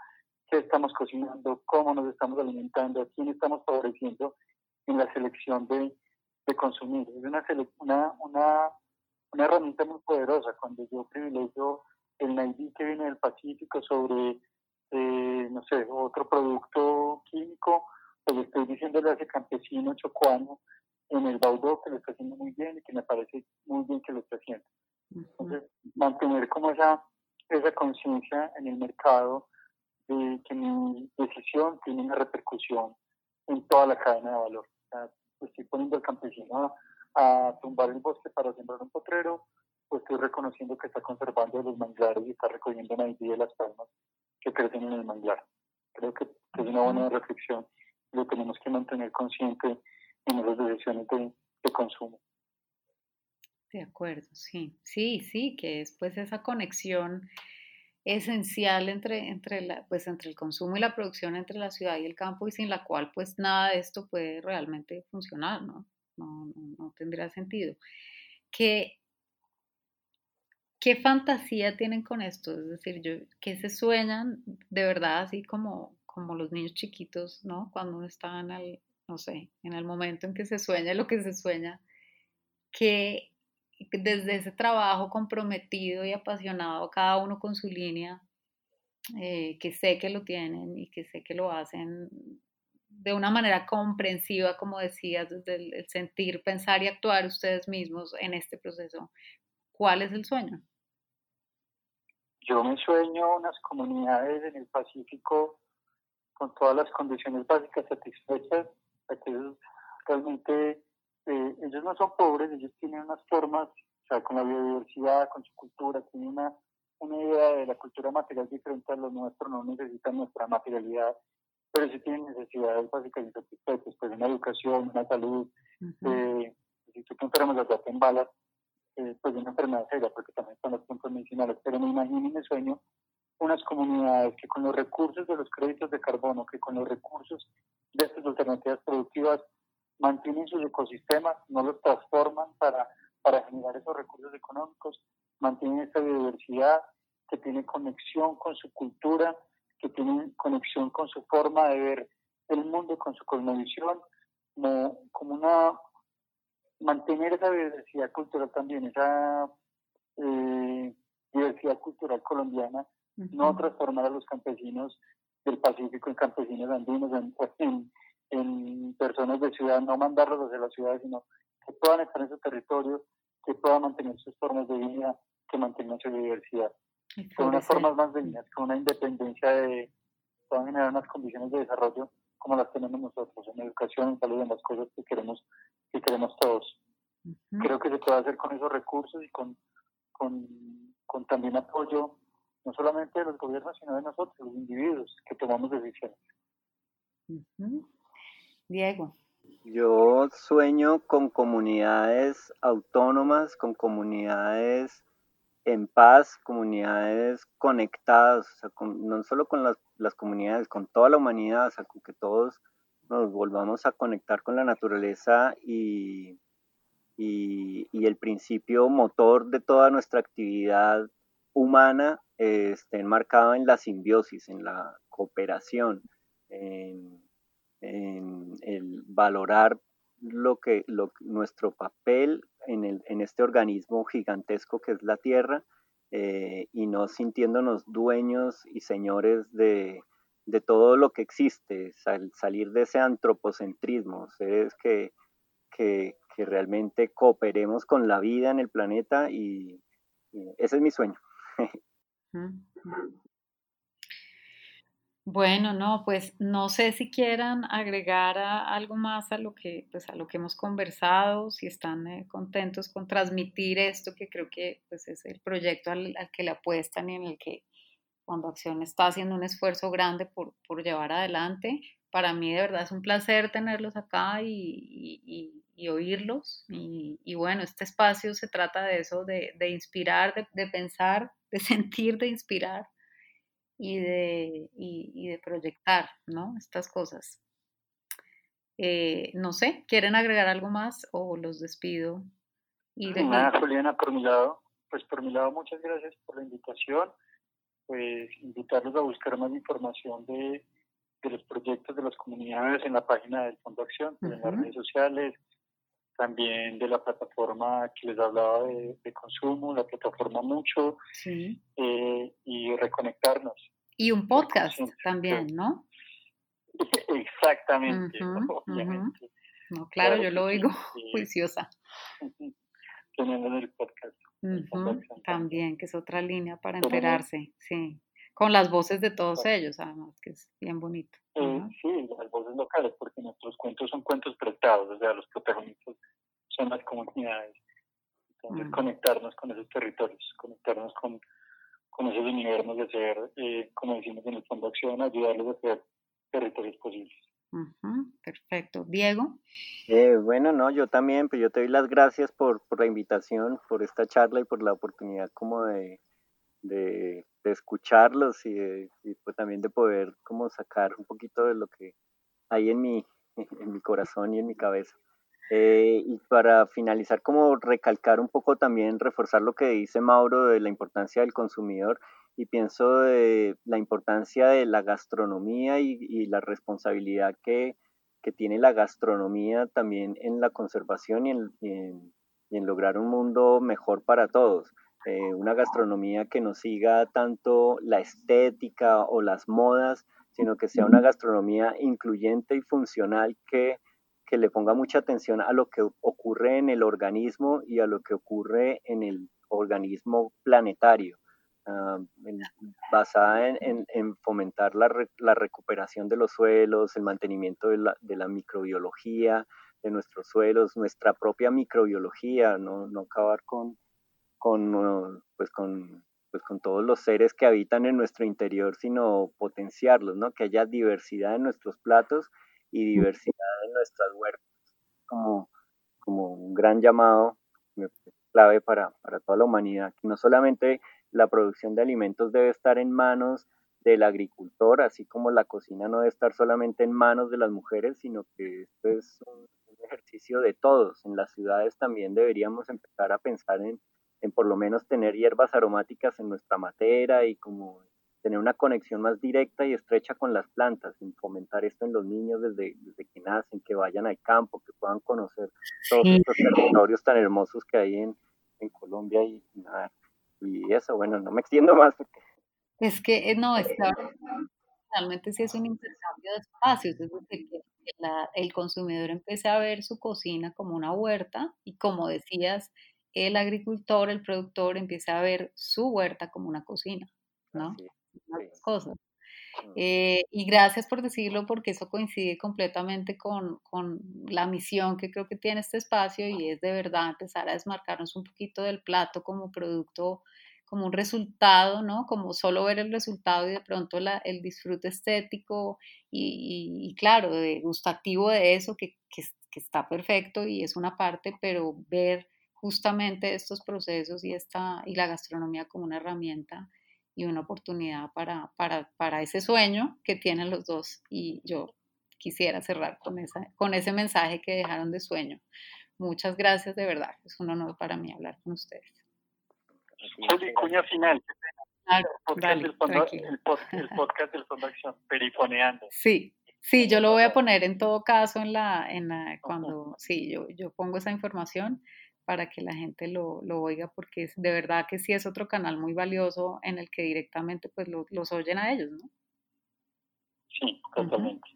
qué estamos cocinando, cómo nos estamos alimentando, a quién estamos favoreciendo en la selección de, de consumir. Es una, una, una herramienta muy poderosa cuando yo privilegio el Naiví que viene del Pacífico sobre, eh, no sé, otro producto químico, pues estoy diciéndole a ese campesino chocuano en el Baudó que lo está haciendo muy bien y que me parece muy bien que lo está haciendo. Entonces, mantener como esa, esa conciencia en el mercado de que mi decisión tiene una repercusión en toda la cadena de valor. O sea, estoy poniendo al campesino a, a tumbar el bosque para sembrar un potrero, estoy reconociendo que está conservando los manglares y está recogiendo maíz de las palmas que crecen en el manglar. Creo que es una buena reflexión lo tenemos que mantener consciente en las decisiones de, de, consumo. De acuerdo, sí, sí, sí, que es pues esa conexión esencial entre, entre, la, pues, entre el consumo y la producción, entre la ciudad y el campo, y sin la cual pues nada de esto puede realmente funcionar, ¿no? No, no, no tendría sentido. ¿Qué, ¿Qué fantasía tienen con esto? Es decir, yo, ¿qué se sueñan de verdad así como, como los niños chiquitos, ¿no? Cuando uno está en el, no sé, en el momento en que se sueña lo que se sueña, que desde ese trabajo comprometido y apasionado, cada uno con su línea, eh, que sé que lo tienen y que sé que lo hacen de una manera comprensiva, como decías, desde el sentir, pensar y actuar ustedes mismos en este proceso. ¿Cuál es el sueño? Yo me sueño unas comunidades en el Pacífico con todas las condiciones básicas satisfechas, ellos realmente eh, ellos no son pobres, ellos tienen unas formas, o sea, con la biodiversidad, con su cultura, tienen una, una idea de la cultura material diferente a lo nuestro, no necesitan nuestra materialidad, pero sí tienen necesidades básicas y satisfechas, pues una educación, una salud, eh, si tú enfermas de en balas, eh, pues una enfermedad seria, porque también los puntos medicinales, pero me imagino y me sueño unas comunidades que con los recursos de los créditos de carbono, que con los recursos de estas alternativas productivas mantienen sus ecosistemas, no los transforman para, para generar esos recursos económicos, mantienen esta biodiversidad que tiene conexión con su cultura, que tiene conexión con su forma de ver el mundo, con su cosmovisión, como, como una mantener esa diversidad cultural también, esa eh, diversidad cultural colombiana, no transformar a los campesinos del Pacífico en campesinos andinos, en, en, personas de ciudad, no mandarlos hacia la ciudad, sino que puedan estar en su territorio, que puedan mantener sus formas de vida, que mantengan su diversidad. Con unas formas más dignas, con una independencia de, puedan generar unas condiciones de desarrollo como las tenemos nosotros, en educación, en salud, en las cosas que queremos, que queremos todos. Creo que se puede hacer con esos recursos y con, con, con también apoyo no solamente de los gobiernos, sino de nosotros, los individuos que tomamos decisiones. Diego. Yo sueño con comunidades autónomas, con comunidades en paz, comunidades conectadas, no solo con las, las, comunidades, con toda la humanidad, o con que todos nos volvamos a conectar con la naturaleza y, y, el principio motor de toda nuestra actividad humana eh, esté enmarcado en la simbiosis, en la cooperación, en, el valorar lo que lo, nuestro papel en, el, en, este organismo gigantesco que es la Tierra eh, y no sintiéndonos dueños y señores de, todo lo que existe, salir de ese antropocentrismo, seres que, realmente cooperemos con la vida en el planeta y ese es mi sueño. Bueno, no, pues no sé si quieran agregar algo más a lo que, pues a lo que hemos conversado, si están eh, contentos con transmitir esto, que creo que pues, es el proyecto al, que le apuestan y en el que Fondo Acción está haciendo un esfuerzo grande por, por llevar adelante. Para mí de verdad es un placer tenerlos acá y, y, oírlos. Y, bueno, este espacio se trata de eso, de, de inspirar, de, de pensar de sentir, de inspirar y de, y, de proyectar, ¿no? Estas cosas. Eh, no sé, ¿quieren agregar algo más o los despido? Y Nada, Juliana, por mi lado, pues por mi lado, muchas gracias por la invitación. Pues invitarlos a buscar más información de, de los proyectos de las comunidades en la página del Fondo Acción, en las redes sociales, también de la plataforma que les hablaba de, consumo, la plataforma Mucho, eh, y reconectarnos. Y un podcast también, ¿no? Exactamente, obviamente. No, claro, yo lo oigo juiciosa. Teniendo el podcast. También, que es otra línea para enterarse, sí. Con las voces de todos ellos, además, que es bien bonito. Eh, sí, las voces locales, porque nuestros cuentos son cuentos prestados, o sea, los protagonistas son las comunidades. Entonces, conectarnos con esos territorios, conectarnos con, con esos universos de ser, eh, como decimos en el Fondo Acción, ayudarles a hacer territorios posibles. perfecto. Diego. Eh, bueno, no, yo también, pues yo te doy las gracias por, por la invitación, por esta charla y por la oportunidad como de, de, escucharlos y, pues también de poder como sacar un poquito de lo que hay en mi, en mi corazón y en mi cabeza. Eh, y para finalizar, como recalcar un poco también, reforzar lo que dice Mauro de la importancia del consumidor y pienso de la importancia de la gastronomía y, la responsabilidad que, que, tiene la gastronomía también en la conservación y en, y en lograr un mundo mejor para todos. Eh, una gastronomía que no siga tanto la estética o las modas, sino que sea una gastronomía incluyente y funcional que, que le ponga mucha atención a lo que ocurre en el organismo y a lo que ocurre en el organismo planetario, ah, basada en, en, fomentar la, la, recuperación de los suelos, el mantenimiento de la, de la, microbiología de nuestros suelos, nuestra propia microbiología, no, no acabar con, con, pues con pues con todos los seres que habitan en nuestro interior, sino potenciarlos, ¿no? Que haya diversidad en nuestros platos y diversidad en nuestras huertas, como, como un gran llamado clave para, para toda la humanidad, que no solamente la producción de alimentos debe estar en manos del agricultor, así como la cocina no debe estar solamente en manos de las mujeres, sino que esto es un, ejercicio de todos. En las ciudades también deberíamos empezar a pensar en, en por lo menos tener hierbas aromáticas en nuestra matera y como tener una conexión más directa y estrecha con las plantas, y fomentar esto en los niños desde, desde que nacen, que vayan al campo, que puedan conocer todos estos territorios tan hermosos que hay en, en Colombia y, nada. Y eso, bueno, no me extiendo más porque es que eh, no, está, realmente sí es un intercambio de espacios, es decir, que el consumidor empiece a ver su cocina como una huerta y como decías, el agricultor, el productor empieza a ver su huerta como una cocina, ¿no? cosas. Mm. Eh, y gracias por decirlo porque eso coincide completamente con, con, la misión que creo que tiene este espacio y es de verdad empezar a desmarcarnos un poquito del plato como producto como un resultado, ¿no? Como solo ver el resultado y de pronto la, el disfrute estético y, claro, de gustativo de eso, que, que, está perfecto y es una parte, pero ver justamente estos procesos y, esta, y la gastronomía como una herramienta y una oportunidad para, para, para ese sueño que tienen los dos. Y yo quisiera cerrar con, esa, con ese mensaje que dejaron de sueño. Muchas gracias de verdad. Es un honor para mí hablar con ustedes. Juli, cuña final. Claro, el, podcast del fondo, el, podcast del Fondo Acción, perifoneando. Sí, sí, yo lo voy a poner en todo caso en la, en la cuando, sí, yo, yo pongo esa información para que la gente lo, lo oiga, porque de verdad que sí es otro canal muy valioso en el que directamente pues los oyen a ellos, ¿no? Sí, totalmente.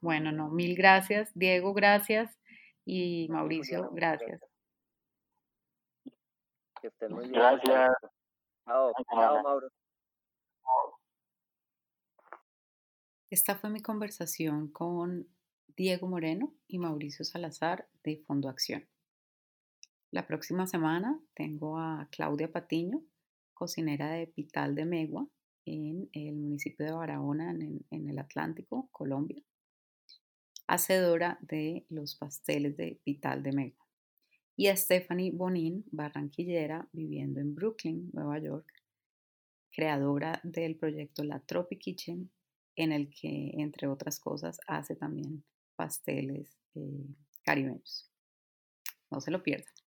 Bueno, no, mil gracias, Diego, gracias, y Mauricio, gracias. Que estén muy bien. Gracias. Chao, chao, Mauro. Esta fue mi conversación con Diego Moreno y Mauricio Salazar de Fondo Acción. La próxima semana tengo a Claudia Patiño, cocinera de Pital de Megua, en el municipio de Barahona, en, el Atlántico, Colombia, hacedora de los pasteles de Pital de Megua y a Stephanie Bonin, barranquillera, viviendo en Brooklyn, Nueva York, creadora del proyecto La Tropi Kitchen, en el que, entre otras cosas, hace también pasteles eh, caribeños. No se lo pierdan.